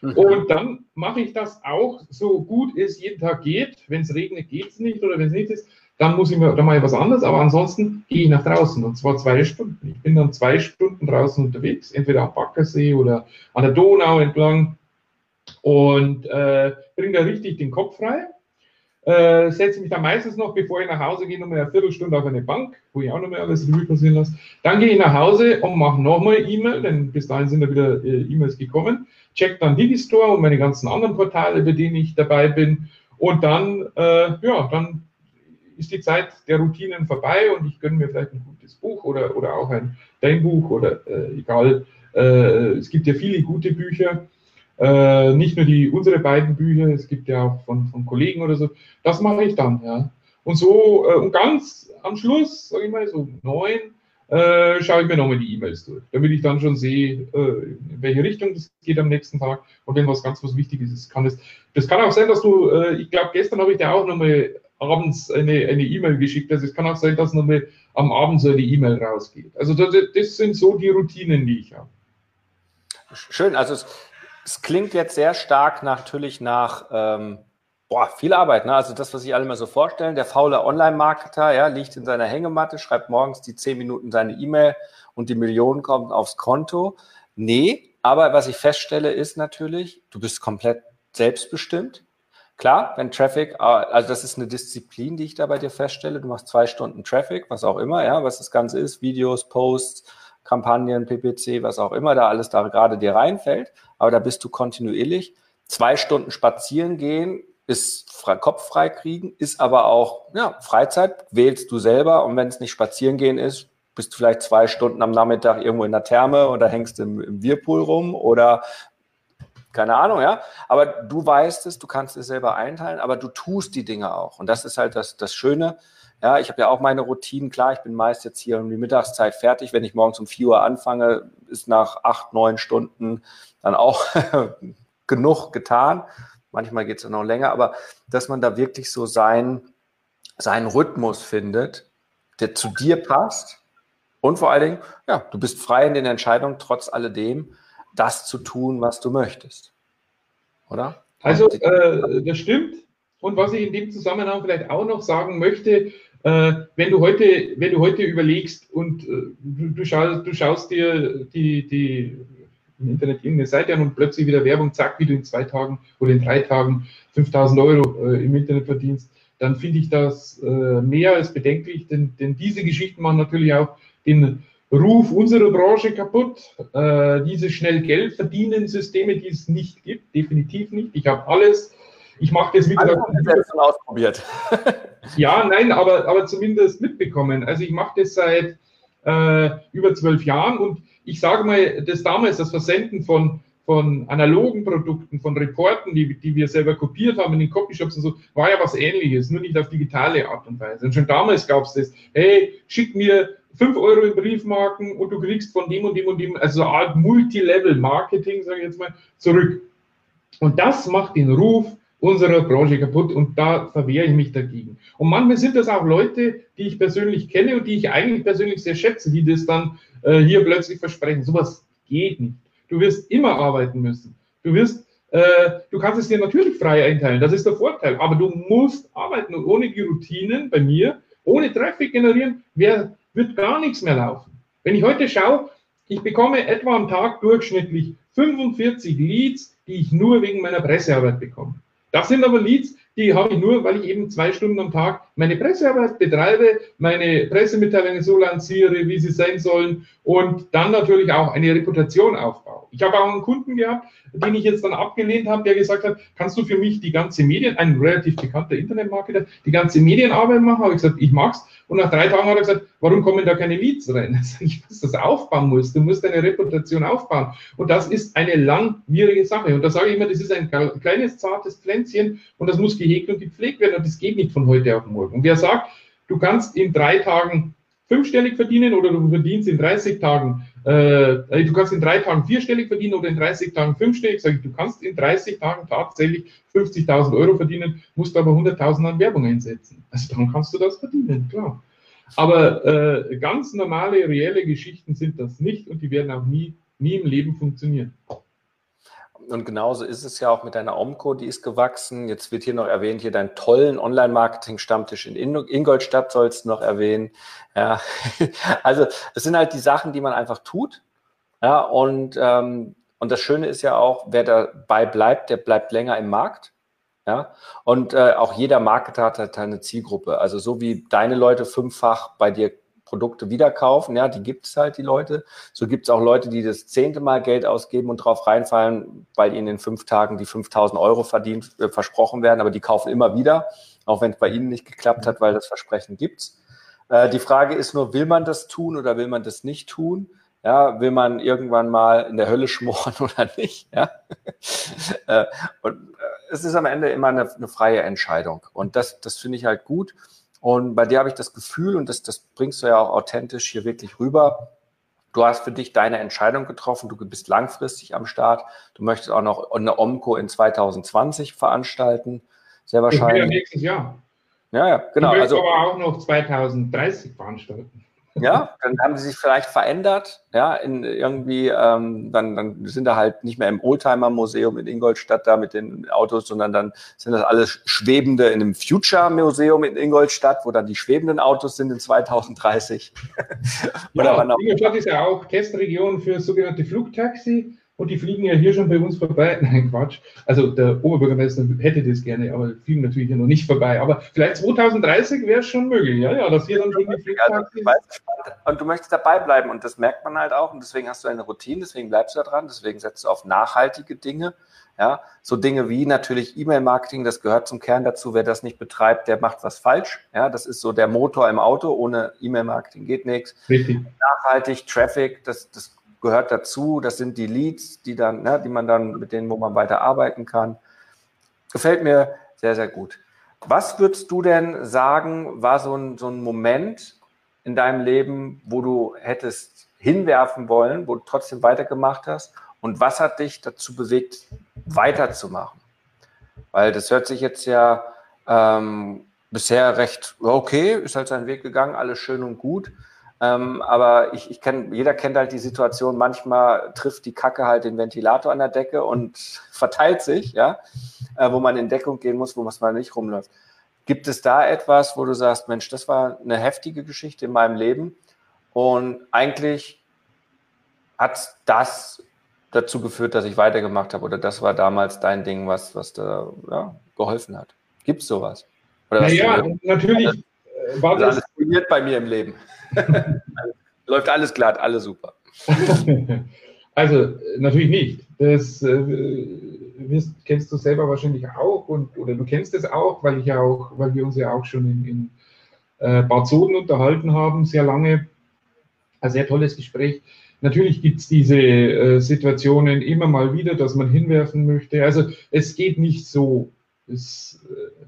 Mhm. Und dann mache ich das auch so gut es jeden Tag geht. Wenn es regnet, geht es nicht oder wenn es nicht ist, dann muss ich mir, dann mache ich was anderes, aber ansonsten gehe ich nach draußen und zwar zwei Stunden. Ich bin dann zwei Stunden draußen unterwegs, entweder am Backersee oder an der Donau entlang und äh, bringe da richtig den Kopf frei äh, setze mich dann meistens noch, bevor ich nach Hause gehe, nochmal eine Viertelstunde auf eine Bank, wo ich auch nochmal alles Revue passieren lasse. Dann gehe ich nach Hause und mache nochmal E-Mail, denn bis dahin sind da wieder äh, E-Mails gekommen. Check dann Digistore und meine ganzen anderen Portale, bei denen ich dabei bin. Und dann, äh, ja, dann ist die Zeit der Routinen vorbei und ich gönne mir vielleicht ein gutes Buch oder, oder auch ein dein Buch oder äh, egal. Äh, es gibt ja viele gute Bücher. Äh, nicht nur die unsere beiden Bücher, es gibt ja auch von, von Kollegen oder so. Das mache ich dann, ja. Und so, äh, und ganz am Schluss, sage ich mal, so neun, äh, schaue ich mir nochmal die E-Mails durch, damit ich dann schon sehe, äh, in welche Richtung das geht am nächsten Tag. Und wenn was ganz was Wichtiges ist, kann das. Das kann auch sein, dass du, äh, ich glaube, gestern habe ich dir auch nochmal abends eine E-Mail geschickt. Also es kann auch sein, dass nochmal am Abend so eine E-Mail rausgeht. Also das, das, sind so die Routinen, die ich habe. Schön, also es, es klingt jetzt sehr stark natürlich nach ähm, boah, viel Arbeit. Ne? Also das, was sich alle mal so vorstellen, der faule Online-Marketer ja, liegt in seiner Hängematte, schreibt morgens die zehn Minuten seine E-Mail und die Millionen kommen aufs Konto. Nee, aber was ich feststelle, ist natürlich, du bist komplett selbstbestimmt. Klar, wenn Traffic, ah, also das ist eine Disziplin, die ich da bei dir feststelle. Du machst zwei Stunden Traffic, was auch immer, ja, was das Ganze ist, Videos, Posts, Kampagnen, PPC, was auch immer da alles da gerade dir reinfällt. Aber da bist du kontinuierlich. Zwei Stunden spazieren gehen ist frei, Kopf frei kriegen, ist aber auch ja, Freizeit, wählst du selber. Und wenn es nicht spazieren gehen ist, bist du vielleicht zwei Stunden am Nachmittag irgendwo in der Therme oder hängst im, im Whirlpool rum oder keine Ahnung, ja. Aber du weißt es, du kannst es selber einteilen, aber du tust die Dinge auch. Und das ist halt das, das Schöne Ja, ich habe ja auch meine Routinen. Klar, ich bin meist jetzt hier um die Mittagszeit fertig. Wenn ich morgens um 4 Uhr anfange, ist nach acht, neun Stunden dann auch genug getan. Manchmal geht es ja noch länger, aber dass man da wirklich so sein, seinen Rhythmus findet, der zu dir passt. Und vor allen Dingen, ja, du bist frei in den Entscheidungen, trotz alledem, das zu tun, was du möchtest. Oder? Also, äh, das stimmt. Und was ich in dem Zusammenhang vielleicht auch noch sagen möchte, äh, wenn, du heute, wenn du heute überlegst und äh, du, du, schaust, du schaust dir die, die im Internet irgendeine Seite an und plötzlich wieder Werbung, zack, wie du in zwei Tagen oder in drei Tagen 5000 Euro äh, im Internet verdienst, dann finde ich das äh, mehr als bedenklich, denn, denn diese Geschichten machen natürlich auch den Ruf unserer Branche kaputt. Äh, diese schnell Geld verdienen Systeme, die es nicht gibt, definitiv nicht. Ich habe alles. Ich mache das mit. Alles ausprobiert. ja, nein, aber, aber zumindest mitbekommen. Also ich mache das seit äh, über zwölf Jahren und ich sage mal, das damals, das Versenden von, von analogen Produkten, von Reporten, die, die wir selber kopiert haben in den Copyshops und so, war ja was ähnliches, nur nicht auf digitale Art und Weise. Und schon damals gab es das, hey, schick mir 5 Euro in Briefmarken und du kriegst von dem und dem und dem, also eine Art Multilevel-Marketing, sage ich jetzt mal, zurück. Und das macht den Ruf unserer Branche kaputt und da verwehre ich mich dagegen. Und manchmal sind das auch Leute, die ich persönlich kenne und die ich eigentlich persönlich sehr schätze, die das dann äh, hier plötzlich versprechen. Sowas geht nicht. Du wirst immer arbeiten müssen. Du wirst, äh, du kannst es dir natürlich frei einteilen, das ist der Vorteil, aber du musst arbeiten und ohne die Routinen bei mir, ohne Traffic generieren, wer wird gar nichts mehr laufen. Wenn ich heute schaue, ich bekomme etwa am Tag durchschnittlich 45 Leads, die ich nur wegen meiner Pressearbeit bekomme. Das sind aber Leads, die habe ich nur, weil ich eben zwei Stunden am Tag meine Pressearbeit betreibe, meine Pressemitteilungen so lanciere, wie sie sein sollen und dann natürlich auch eine Reputation aufbaue. Ich habe auch einen Kunden gehabt, den ich jetzt dann abgelehnt habe, der gesagt hat, kannst du für mich die ganze Medien, ein relativ bekannter Internetmarketer, die ganze Medienarbeit machen? Habe ich gesagt, ich mag's. Und nach drei Tagen hat er gesagt, warum kommen da keine Leads rein? Also ich muss das aufbauen muss. Du musst deine Reputation aufbauen. Und das ist eine langwierige Sache. Und da sage ich immer, das ist ein kleines, zartes Pflänzchen und das muss gehegt und gepflegt werden. Und das geht nicht von heute auf morgen. Und wer sagt, du kannst in drei Tagen fünfstellig verdienen oder du verdienst in 30 Tagen, äh, du kannst in drei Tagen vierstellig verdienen oder in 30 Tagen fünfstellig, sage ich, du kannst in 30 Tagen tatsächlich 50.000 Euro verdienen, musst aber 100.000 an Werbung einsetzen. Also dann kannst du das verdienen, klar. Aber äh, ganz normale, reelle Geschichten sind das nicht und die werden auch nie, nie im Leben funktionieren. Und genauso ist es ja auch mit deiner Omco, die ist gewachsen. Jetzt wird hier noch erwähnt, hier deinen tollen Online-Marketing-Stammtisch in Ingolstadt sollst du noch erwähnen. Ja, also es sind halt die Sachen, die man einfach tut. Ja, und, ähm, und das Schöne ist ja auch, wer dabei bleibt, der bleibt länger im Markt. Ja, und äh, auch jeder Marketer hat halt eine Zielgruppe. Also so wie deine Leute fünffach bei dir Produkte wieder kaufen. Ja, die gibt es halt, die Leute. So gibt es auch Leute, die das zehnte Mal Geld ausgeben und drauf reinfallen, weil ihnen in fünf Tagen die 5000 Euro verdient, äh, versprochen werden, aber die kaufen immer wieder, auch wenn es bei ihnen nicht geklappt hat, weil das Versprechen gibt's. Äh, die Frage ist nur, will man das tun oder will man das nicht tun? Ja, will man irgendwann mal in der Hölle schmoren oder nicht? Ja. äh, und äh, es ist am Ende immer eine, eine freie Entscheidung. Und das, das finde ich halt gut. Und bei dir habe ich das Gefühl, und das, das bringst du ja auch authentisch hier wirklich rüber, du hast für dich deine Entscheidung getroffen, du bist langfristig am Start, du möchtest auch noch eine OMCO in 2020 veranstalten, sehr wahrscheinlich. Ja, nächstes Jahr. Ja, ja, genau. Ich möchte also, aber auch noch 2030 veranstalten. Ja, dann haben sie sich vielleicht verändert, ja, in irgendwie, ähm, dann, dann sind da halt nicht mehr im Oldtimer-Museum in Ingolstadt da mit den Autos, sondern dann sind das alles schwebende in einem Future-Museum in Ingolstadt, wo dann die schwebenden Autos sind in 2030. ja, Ingolstadt ist ja auch Testregion für sogenannte Flugtaxi und die fliegen ja hier schon bei uns vorbei. Nein, Quatsch. Also der Oberbürgermeister hätte das gerne, aber fliegen natürlich hier noch nicht vorbei. Aber vielleicht 2030 wäre es schon möglich, ja, ja, dass wir dann schon die Flugtaxis... Und du möchtest dabei bleiben und das merkt man halt auch und deswegen hast du eine Routine, deswegen bleibst du da dran, deswegen setzt du auf nachhaltige Dinge. Ja, so Dinge wie natürlich E-Mail-Marketing, das gehört zum Kern dazu. Wer das nicht betreibt, der macht was falsch. Ja, das ist so der Motor im Auto. Ohne E-Mail-Marketing geht nichts. Richtig. Nachhaltig, Traffic, das, das gehört dazu. Das sind die Leads, die dann, ne, die man dann, mit denen, wo man weiter arbeiten kann. Gefällt mir sehr, sehr gut. Was würdest du denn sagen, war so ein, so ein Moment in deinem Leben, wo du hättest hinwerfen wollen, wo du trotzdem weitergemacht hast? Und was hat dich dazu bewegt, weiterzumachen? Weil das hört sich jetzt ja ähm, bisher recht okay, ist halt seinen Weg gegangen, alles schön und gut. Ähm, aber ich, ich kenn, jeder kennt halt die Situation, manchmal trifft die Kacke halt den Ventilator an der Decke und verteilt sich, ja, äh, wo man in Deckung gehen muss, wo man nicht rumläuft. Gibt es da etwas, wo du sagst, Mensch, das war eine heftige Geschichte in meinem Leben und eigentlich hat das dazu geführt, dass ich weitergemacht habe oder das war damals dein Ding, was, was da ja, geholfen hat? Gibt es sowas? Oder naja, natürlich äh, war das. Alles bei mir im Leben. Läuft alles glatt, alles super. also, natürlich nicht. Das äh, wirst, kennst du selber wahrscheinlich auch und oder du kennst es auch, weil ich ja auch, weil wir uns ja auch schon in, in äh, Bad unterhalten haben, sehr lange. Ein sehr tolles Gespräch. Natürlich gibt es diese äh, Situationen immer mal wieder, dass man hinwerfen möchte. Also es geht nicht so. Es, äh,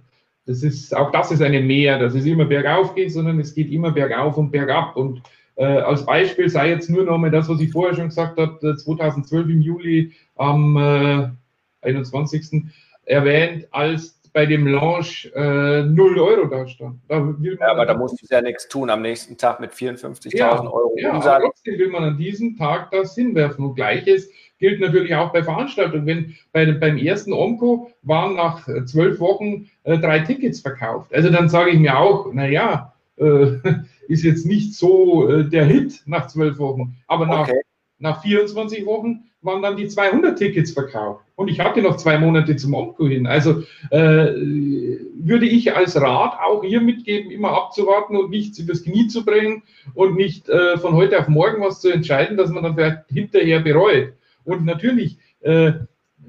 das ist, auch das ist eine Meer, dass es immer bergauf geht, sondern es geht immer bergauf und bergab. Und äh, als Beispiel sei jetzt nur noch mal das, was ich vorher schon gesagt habe, 2012 im Juli am äh, 21. erwähnt, als bei dem Launch äh, 0 Euro da stand. Da ja, aber da musst du ja nichts tun am nächsten Tag mit 54.000 ja, Euro ja, Umsatz. Trotzdem will man an diesem Tag das hinwerfen. Und gleiches gilt natürlich auch bei Veranstaltungen. Wenn bei, beim ersten Omco waren nach äh, zwölf Wochen äh, drei Tickets verkauft. Also dann sage ich mir auch, naja, äh, ist jetzt nicht so äh, der Hit nach zwölf Wochen. Aber nach, okay. nach 24 Wochen waren dann die 200 Tickets verkauft. Und ich hatte noch zwei Monate zum Omco hin. Also äh, würde ich als Rat auch hier mitgeben, immer abzuwarten und nichts übers Knie zu bringen und nicht äh, von heute auf morgen was zu entscheiden, dass man dann vielleicht hinterher bereut. Und natürlich äh,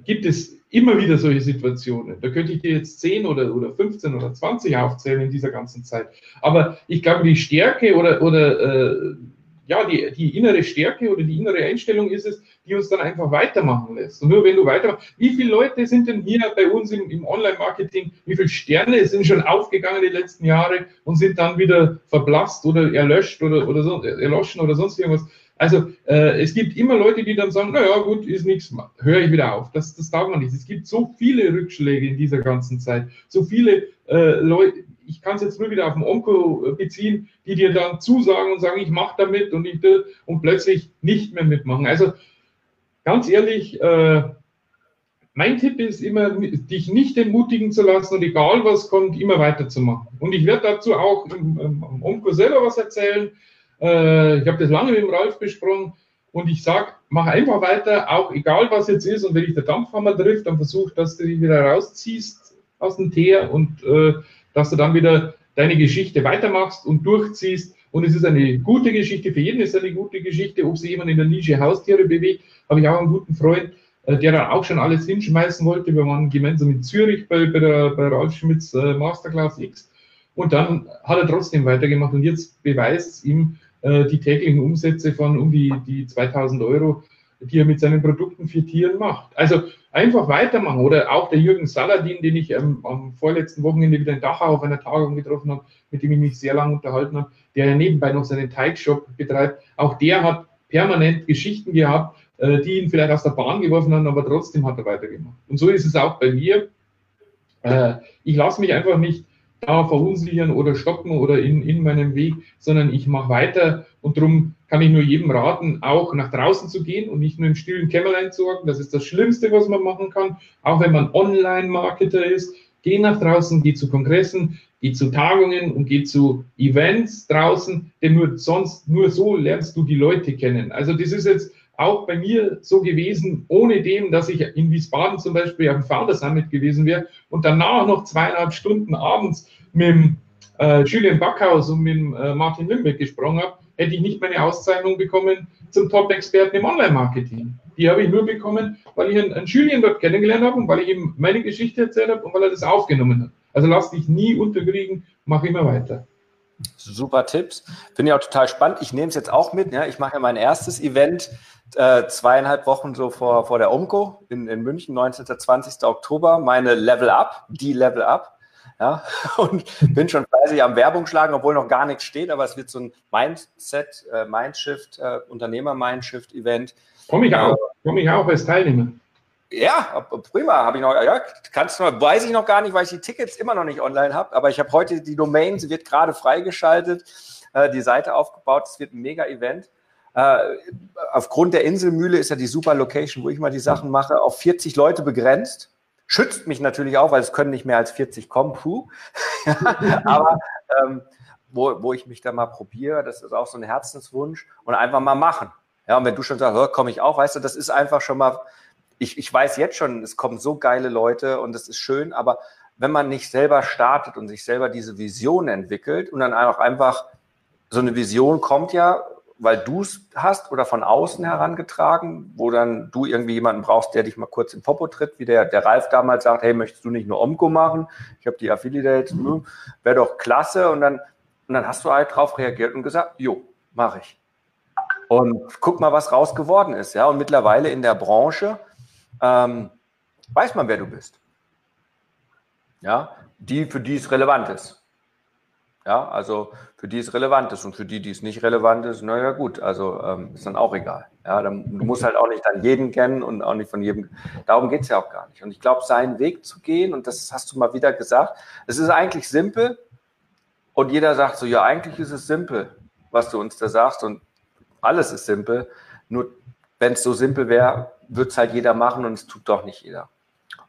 gibt es immer wieder solche Situationen. Da könnte ich dir jetzt 10 oder, oder 15 oder 20 aufzählen in dieser ganzen Zeit. Aber ich glaube, die Stärke oder, oder äh, ja, die, die innere Stärke oder die innere Einstellung ist es, die uns dann einfach weitermachen lässt. Und nur wenn du weitermachst, wie viele Leute sind denn hier bei uns im, im Online-Marketing, wie viele Sterne sind schon aufgegangen die letzten Jahre und sind dann wieder verblasst oder erlöscht oder, oder so, erloschen oder sonst irgendwas? Also äh, es gibt immer Leute, die dann sagen, naja gut, ist nichts, höre ich wieder auf. Das, das darf man nicht. Es gibt so viele Rückschläge in dieser ganzen Zeit, so viele äh, Leute, ich kann es jetzt nur wieder auf den Onko äh, beziehen, die dir dann zusagen und sagen, ich mache damit und ich und plötzlich nicht mehr mitmachen. Also ganz ehrlich, äh, mein Tipp ist immer, dich nicht entmutigen zu lassen und egal was kommt, immer weiterzumachen. Und ich werde dazu auch im, im Onko selber was erzählen. Äh, ich habe das lange mit dem Ralf besprochen und ich sage, mach einfach weiter, auch egal was jetzt ist. Und wenn dich der Dampfhammer trifft, dann versuch, dass du dich wieder rausziehst aus dem Teer und äh, dass du dann wieder deine Geschichte weitermachst und durchziehst. Und es ist eine gute Geschichte, für jeden ist eine gute Geschichte, ob sich jemand in der Nische Haustiere bewegt. Habe ich auch einen guten Freund, äh, der dann auch schon alles hinschmeißen wollte. Wir waren gemeinsam in Zürich bei, bei, der, bei Ralf Schmitz äh, Masterclass X. Und dann hat er trotzdem weitergemacht und jetzt beweist es ihm äh, die täglichen Umsätze von um die, die 2000 Euro, die er mit seinen Produkten für Tieren macht. Also einfach weitermachen. Oder auch der Jürgen Saladin, den ich ähm, am vorletzten Wochenende wieder in Dachau auf einer Tagung getroffen habe, mit dem ich mich sehr lange unterhalten habe, der ja nebenbei noch seinen Teigshop betreibt. Auch der hat permanent Geschichten gehabt, äh, die ihn vielleicht aus der Bahn geworfen haben, aber trotzdem hat er weitergemacht. Und so ist es auch bei mir. Äh, ich lasse mich einfach nicht da verunsichern oder stoppen oder in, in meinem Weg, sondern ich mache weiter und darum kann ich nur jedem raten, auch nach draußen zu gehen und nicht nur im stillen Kämmerlein zu sorgen. Das ist das Schlimmste, was man machen kann, auch wenn man Online-Marketer ist. Geh nach draußen, geh zu Kongressen, geh zu Tagungen und geh zu Events draußen, denn nur sonst, nur so lernst du die Leute kennen. Also das ist jetzt auch bei mir so gewesen, ohne dem, dass ich in Wiesbaden zum Beispiel auf dem Founder Summit gewesen wäre und danach noch zweieinhalb Stunden abends mit dem äh, Julian Backhaus und mit dem, äh, Martin Limbeck gesprochen habe, hätte ich nicht meine Auszeichnung bekommen zum Top-Experten im Online-Marketing. Die habe ich nur bekommen, weil ich einen, einen Julian dort kennengelernt habe und weil ich ihm meine Geschichte erzählt habe und weil er das aufgenommen hat. Also lass dich nie unterkriegen, mach immer weiter. Super Tipps. Finde ich auch total spannend. Ich nehme es jetzt auch mit. Ja. Ich mache ja mein erstes Event äh, zweieinhalb Wochen so vor, vor der UMCO in, in München, 19. 20. Oktober. Meine Level Up, die Level Up. Ja, und bin schon fleißig am Werbung schlagen, obwohl noch gar nichts steht, aber es wird so ein Mindset, äh, Mindshift, äh, Unternehmer-Mindshift-Event. Komme ich auch, komme ich auch als Teilnehmer. Ja, prima, habe ich noch, ja, kannst du, weiß ich noch gar nicht, weil ich die Tickets immer noch nicht online habe, aber ich habe heute die Domain, sie wird gerade freigeschaltet, äh, die Seite aufgebaut, es wird ein Mega-Event. Äh, aufgrund der Inselmühle ist ja die super Location, wo ich mal die Sachen mache, auf 40 Leute begrenzt. Schützt mich natürlich auch, weil es können nicht mehr als 40 kommen, puh. aber ähm, wo, wo ich mich da mal probiere, das ist auch so ein Herzenswunsch und einfach mal machen. Ja, und wenn du schon sagst, komme ich auch, weißt du, das ist einfach schon mal ich, ich weiß jetzt schon, es kommen so geile Leute und es ist schön, aber wenn man nicht selber startet und sich selber diese Vision entwickelt und dann auch einfach so eine Vision kommt ja, weil du es hast oder von außen herangetragen, wo dann du irgendwie jemanden brauchst, der dich mal kurz in Popo tritt, wie der, der Ralf damals sagt, hey, möchtest du nicht nur Omco machen? Ich habe die Affiliate, hm, wäre doch klasse. Und dann, und dann hast du halt drauf reagiert und gesagt, jo, mache ich. Und guck mal, was raus geworden ist. Ja, und mittlerweile in der Branche, ähm, weiß man, wer du bist. Ja, die, für die es relevant ist. Ja, also für die es relevant ist und für die, die es nicht relevant ist, naja gut, also ähm, ist dann auch egal. Ja, dann, du musst halt auch nicht dann jeden kennen und auch nicht von jedem, darum geht es ja auch gar nicht. Und ich glaube, seinen Weg zu gehen, und das hast du mal wieder gesagt, es ist eigentlich simpel und jeder sagt so, ja, eigentlich ist es simpel, was du uns da sagst und alles ist simpel, nur wenn es so simpel wäre, wird es halt jeder machen und es tut doch nicht jeder.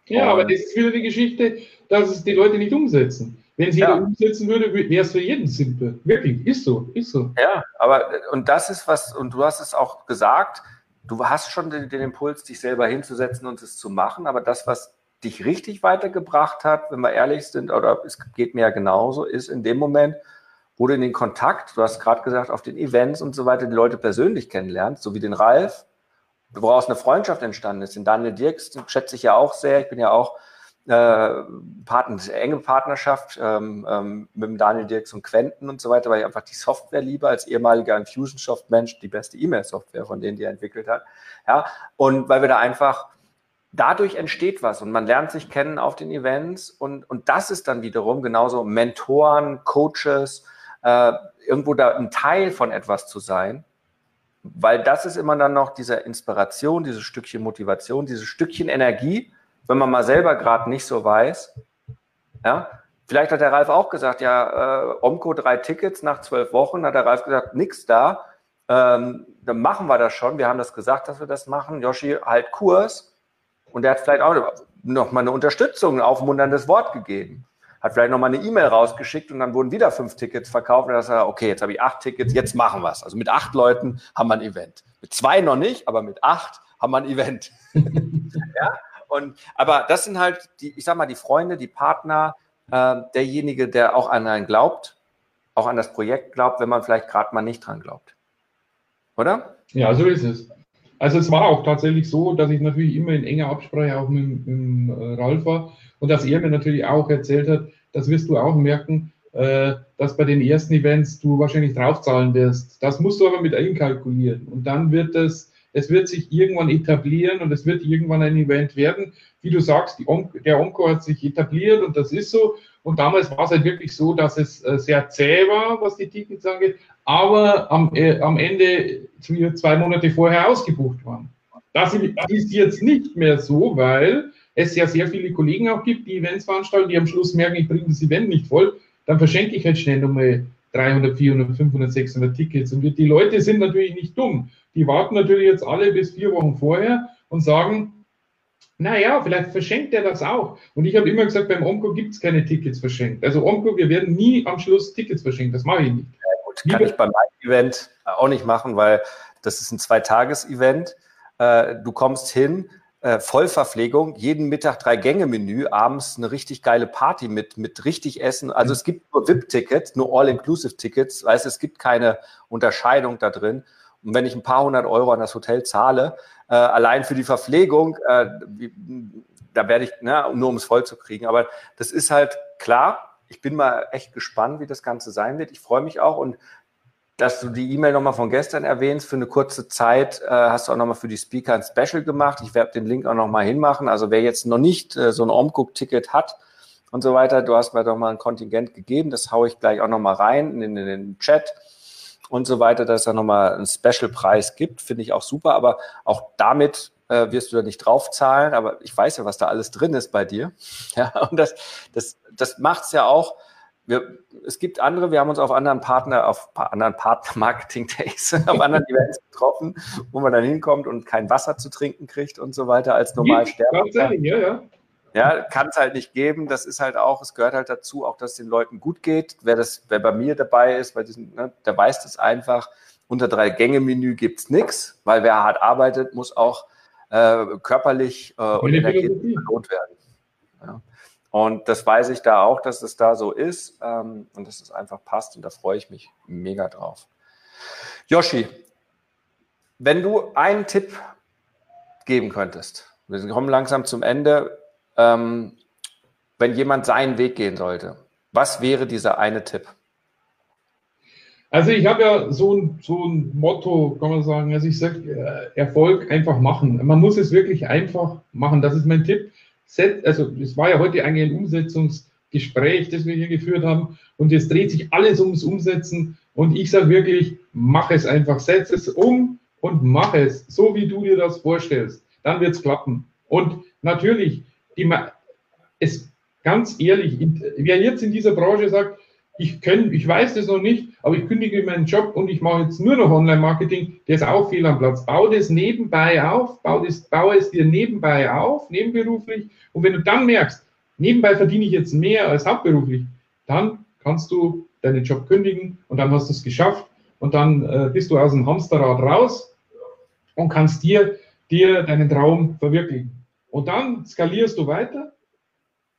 Ja, und aber das ist wieder die Geschichte, dass es die Leute nicht umsetzen. Wenn es jeder umsetzen würde, wäre es für jeden simpel. Wirklich, ist so, ist so. Ja, aber und das ist was, und du hast es auch gesagt, du hast schon den, den Impuls, dich selber hinzusetzen und es zu machen, aber das, was dich richtig weitergebracht hat, wenn wir ehrlich sind, oder es geht mir ja genauso, ist in dem Moment, wo du in den Kontakt, du hast gerade gesagt, auf den Events und so weiter, die Leute persönlich kennenlernst, so wie den Ralf, woraus eine Freundschaft entstanden ist. Den Daniel Dirks schätze ich ja auch sehr. Ich bin ja auch äh, Partner, enge Partnerschaft ähm, ähm, mit dem Daniel Dirks und Quenten und so weiter, weil ich einfach die Software liebe, als ehemaliger Infusionsoft-Mensch, die beste E-Mail-Software von denen, die er entwickelt hat. Ja, und weil wir da einfach dadurch entsteht was und man lernt sich kennen auf den Events und, und das ist dann wiederum genauso Mentoren, Coaches, äh, irgendwo da ein Teil von etwas zu sein weil das ist immer dann noch diese Inspiration, dieses Stückchen Motivation, dieses Stückchen Energie, wenn man mal selber gerade nicht so weiß. Ja, vielleicht hat der Ralf auch gesagt, ja, äh, Omco drei Tickets nach zwölf Wochen, hat der Ralf gesagt, nix da. Ähm, dann machen wir das schon. Wir haben das gesagt, dass wir das machen. Yoshi halt Kurs. Und der hat vielleicht auch noch mal eine Unterstützung, ein aufmunterndes Wort gegeben hat vielleicht nochmal eine E-Mail rausgeschickt und dann wurden wieder fünf Tickets verkauft. Und dann sagt er, okay, jetzt habe ich acht Tickets, jetzt machen wir es. Also mit acht Leuten haben wir ein Event. Mit zwei noch nicht, aber mit acht haben wir ein Event. ja, und, aber das sind halt die, ich sag mal, die Freunde, die Partner, äh, derjenige, der auch an einen glaubt, auch an das Projekt glaubt, wenn man vielleicht gerade mal nicht dran glaubt. Oder? Ja, so ist es. Also es war auch tatsächlich so, dass ich natürlich immer in enger Absprache auch mit, mit äh, Ralf war und dass er mir natürlich auch erzählt hat, das wirst du auch merken, äh, dass bei den ersten Events du wahrscheinlich draufzahlen wirst. Das musst du aber mit einkalkulieren. Und dann wird es, es wird sich irgendwann etablieren und es wird irgendwann ein Event werden. Wie du sagst, Om der Onco hat sich etabliert und das ist so. Und damals war es halt wirklich so, dass es äh, sehr zäh war, was die Tickets angeht aber am, äh, am Ende zwei Monate vorher ausgebucht waren. Das ist jetzt nicht mehr so, weil es ja sehr viele Kollegen auch gibt, die Events veranstalten, die am Schluss merken, ich bringe das Event nicht voll, dann verschenke ich halt schnell nochmal 300, 400, 500, 600 Tickets. Und die Leute sind natürlich nicht dumm. Die warten natürlich jetzt alle bis vier Wochen vorher und sagen, naja, vielleicht verschenkt er das auch. Und ich habe immer gesagt, beim Omco gibt es keine Tickets verschenkt. Also Omco, wir werden nie am Schluss Tickets verschenken. Das mache ich nicht gut, kann ich beim Event auch nicht machen, weil das ist ein Zweitages-Event. Äh, du kommst hin, äh, Vollverpflegung, jeden Mittag drei Gänge-Menü, abends eine richtig geile Party mit, mit richtig Essen. Also es gibt nur VIP-Tickets, nur All-Inclusive-Tickets. Weißt es gibt keine Unterscheidung da drin. Und wenn ich ein paar hundert Euro an das Hotel zahle, äh, allein für die Verpflegung, äh, da werde ich, ne, nur um es voll zu kriegen. Aber das ist halt klar, ich bin mal echt gespannt, wie das Ganze sein wird. Ich freue mich auch und dass du die E-Mail nochmal von gestern erwähnst, für eine kurze Zeit äh, hast du auch nochmal für die Speaker ein Special gemacht. Ich werde den Link auch nochmal hinmachen. Also wer jetzt noch nicht äh, so ein Omcook-Ticket hat und so weiter. Du hast mir doch mal ein Kontingent gegeben, das haue ich gleich auch nochmal rein in, in den Chat und so weiter, dass es da nochmal einen Special-Preis gibt, finde ich auch super, aber auch damit äh, wirst du da nicht draufzahlen, aber ich weiß ja, was da alles drin ist bei dir. Ja, und das, das, das macht es ja auch. Wir, es gibt andere, wir haben uns auf anderen Partner, auf anderen Partner-Marketing-Days, auf anderen Events getroffen, wo man dann hinkommt und kein Wasser zu trinken kriegt und so weiter als normal sterben. Ja, ja. Ja, kann es halt nicht geben. Das ist halt auch, es gehört halt dazu, auch dass es den Leuten gut geht. Wer das, wer bei mir dabei ist, bei diesen, ne, der weiß das einfach. Unter drei Gänge-Menü gibt es nichts, weil wer hart arbeitet, muss auch äh, körperlich äh, und energetisch belohnt werden. Ja. Und das weiß ich da auch, dass es da so ist ähm, und dass es einfach passt und da freue ich mich mega drauf. Yoshi, wenn du einen Tipp geben könntest, wir kommen langsam zum Ende, ähm, wenn jemand seinen Weg gehen sollte, was wäre dieser eine Tipp? Also ich habe ja so ein, so ein Motto, kann man sagen, also ich sage, äh, Erfolg einfach machen. Man muss es wirklich einfach machen. Das ist mein Tipp. Also es war ja heute eigentlich ein Umsetzungsgespräch, das wir hier geführt haben. Und es dreht sich alles ums Umsetzen. Und ich sage wirklich, mach es einfach. Setz es um und mach es, so wie du dir das vorstellst. Dann wird es klappen. Und natürlich, die, es ganz ehrlich, wer jetzt in dieser Branche sagt, ich, können, ich weiß das noch nicht, aber ich kündige meinen Job und ich mache jetzt nur noch Online-Marketing, der ist auch fehl am Platz. Bau das nebenbei auf, bau das, baue es dir nebenbei auf, nebenberuflich. Und wenn du dann merkst, nebenbei verdiene ich jetzt mehr als hauptberuflich, dann kannst du deinen Job kündigen und dann hast du es geschafft und dann äh, bist du aus dem Hamsterrad raus und kannst dir, dir deinen Traum verwirklichen. Und dann skalierst du weiter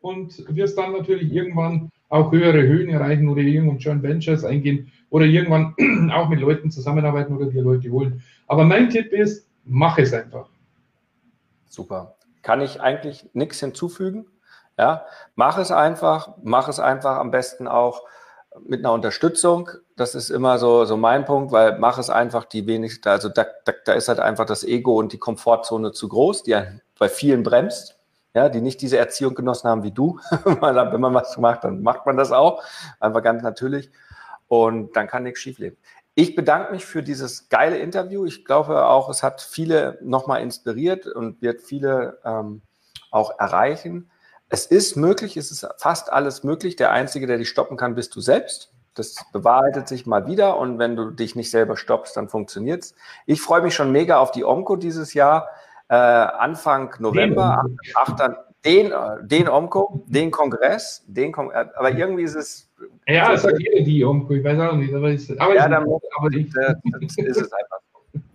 und wirst dann natürlich irgendwann auch höhere Höhen erreichen oder irgendwann Joint Ventures eingehen oder irgendwann auch mit Leuten zusammenarbeiten oder dir Leute holen. Aber mein Tipp ist, mach es einfach. Super. Kann ich eigentlich nichts hinzufügen? Ja, mach es einfach, mach es einfach am besten auch mit einer Unterstützung. Das ist immer so, so mein Punkt, weil mach es einfach die wenigste, also da, da, da ist halt einfach das Ego und die Komfortzone zu groß, die bei vielen bremst, ja, die nicht diese Erziehung genossen haben wie du. Wenn man was macht, dann macht man das auch. Einfach ganz natürlich. Und dann kann nichts schiefleben. Ich bedanke mich für dieses geile Interview. Ich glaube auch, es hat viele nochmal inspiriert und wird viele ähm, auch erreichen. Es ist möglich, es ist fast alles möglich. Der Einzige, der dich stoppen kann, bist du selbst. Das bewahrheitet sich mal wieder und wenn du dich nicht selber stoppst, dann funktioniert es. Ich freue mich schon mega auf die Omco dieses Jahr äh, Anfang November, 8, 8, den, den OMCO, den Kongress, den Kong äh, aber irgendwie ist es. Ja, es sagt jeder die OMCO, ich weiß auch nicht. Aber, ist, aber, ja, dann, aber ich, das, das ist es einfach.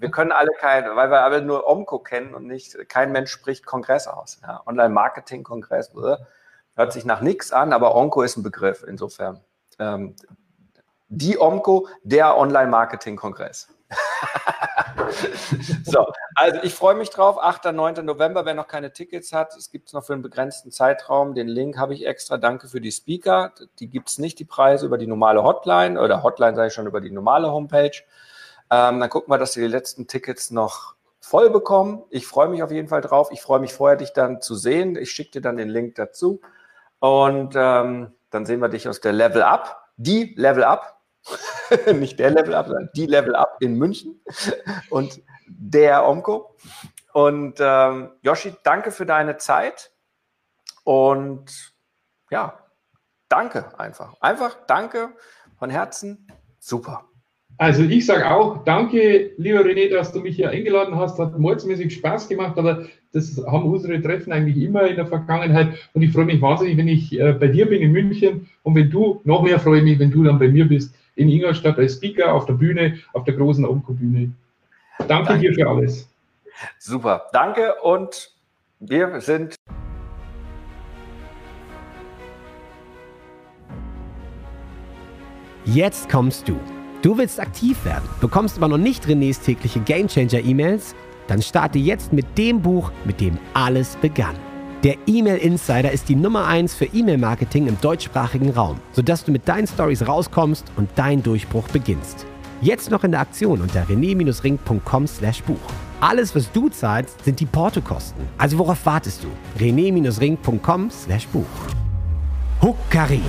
Wir können alle kein, weil wir alle nur OMCO kennen und nicht, kein Mensch spricht Kongress aus. Ja. Online-Marketing-Kongress hört sich nach nichts an, aber OMCO ist ein Begriff insofern. Ähm, die OMCO, der Online-Marketing-Kongress. so, also ich freue mich drauf. 8. 9. November, wer noch keine Tickets hat, es gibt es noch für einen begrenzten Zeitraum. Den Link habe ich extra. Danke für die Speaker. Die gibt es nicht, die Preise, über die normale Hotline oder Hotline sage ich schon über die normale Homepage. Ähm, dann gucken wir, dass wir die letzten Tickets noch voll bekommen. Ich freue mich auf jeden Fall drauf. Ich freue mich vorher, dich dann zu sehen. Ich schicke dir dann den Link dazu. Und ähm, dann sehen wir dich aus der Level Up. Die Level Up nicht der Level Up, sondern die Level Up in München und der Omko. Und ähm, Yoshi, danke für deine Zeit und ja, danke einfach. Einfach danke von Herzen. Super. Also ich sage auch, danke, lieber René, dass du mich hier eingeladen hast. Hat mordsmäßig Spaß gemacht, aber das haben unsere Treffen eigentlich immer in der Vergangenheit. Und ich freue mich wahnsinnig, wenn ich äh, bei dir bin in München und wenn du, noch mehr freue ich mich, wenn du dann bei mir bist in Ingolstadt als Speaker auf der Bühne, auf der großen Omco-Bühne. Danke, Danke dir für alles. Super, danke und wir sind. Jetzt kommst du. Du willst aktiv werden, bekommst aber noch nicht Renés tägliche Gamechanger E-Mails? Dann starte jetzt mit dem Buch, mit dem alles begann. Der E-Mail Insider ist die Nummer 1 für E-Mail-Marketing im deutschsprachigen Raum, sodass du mit deinen Stories rauskommst und dein Durchbruch beginnst. Jetzt noch in der Aktion unter rené-ring.com/buch. Alles, was du zahlst, sind die Portokosten. Also worauf wartest du? rené-ring.com/buch. Huckari.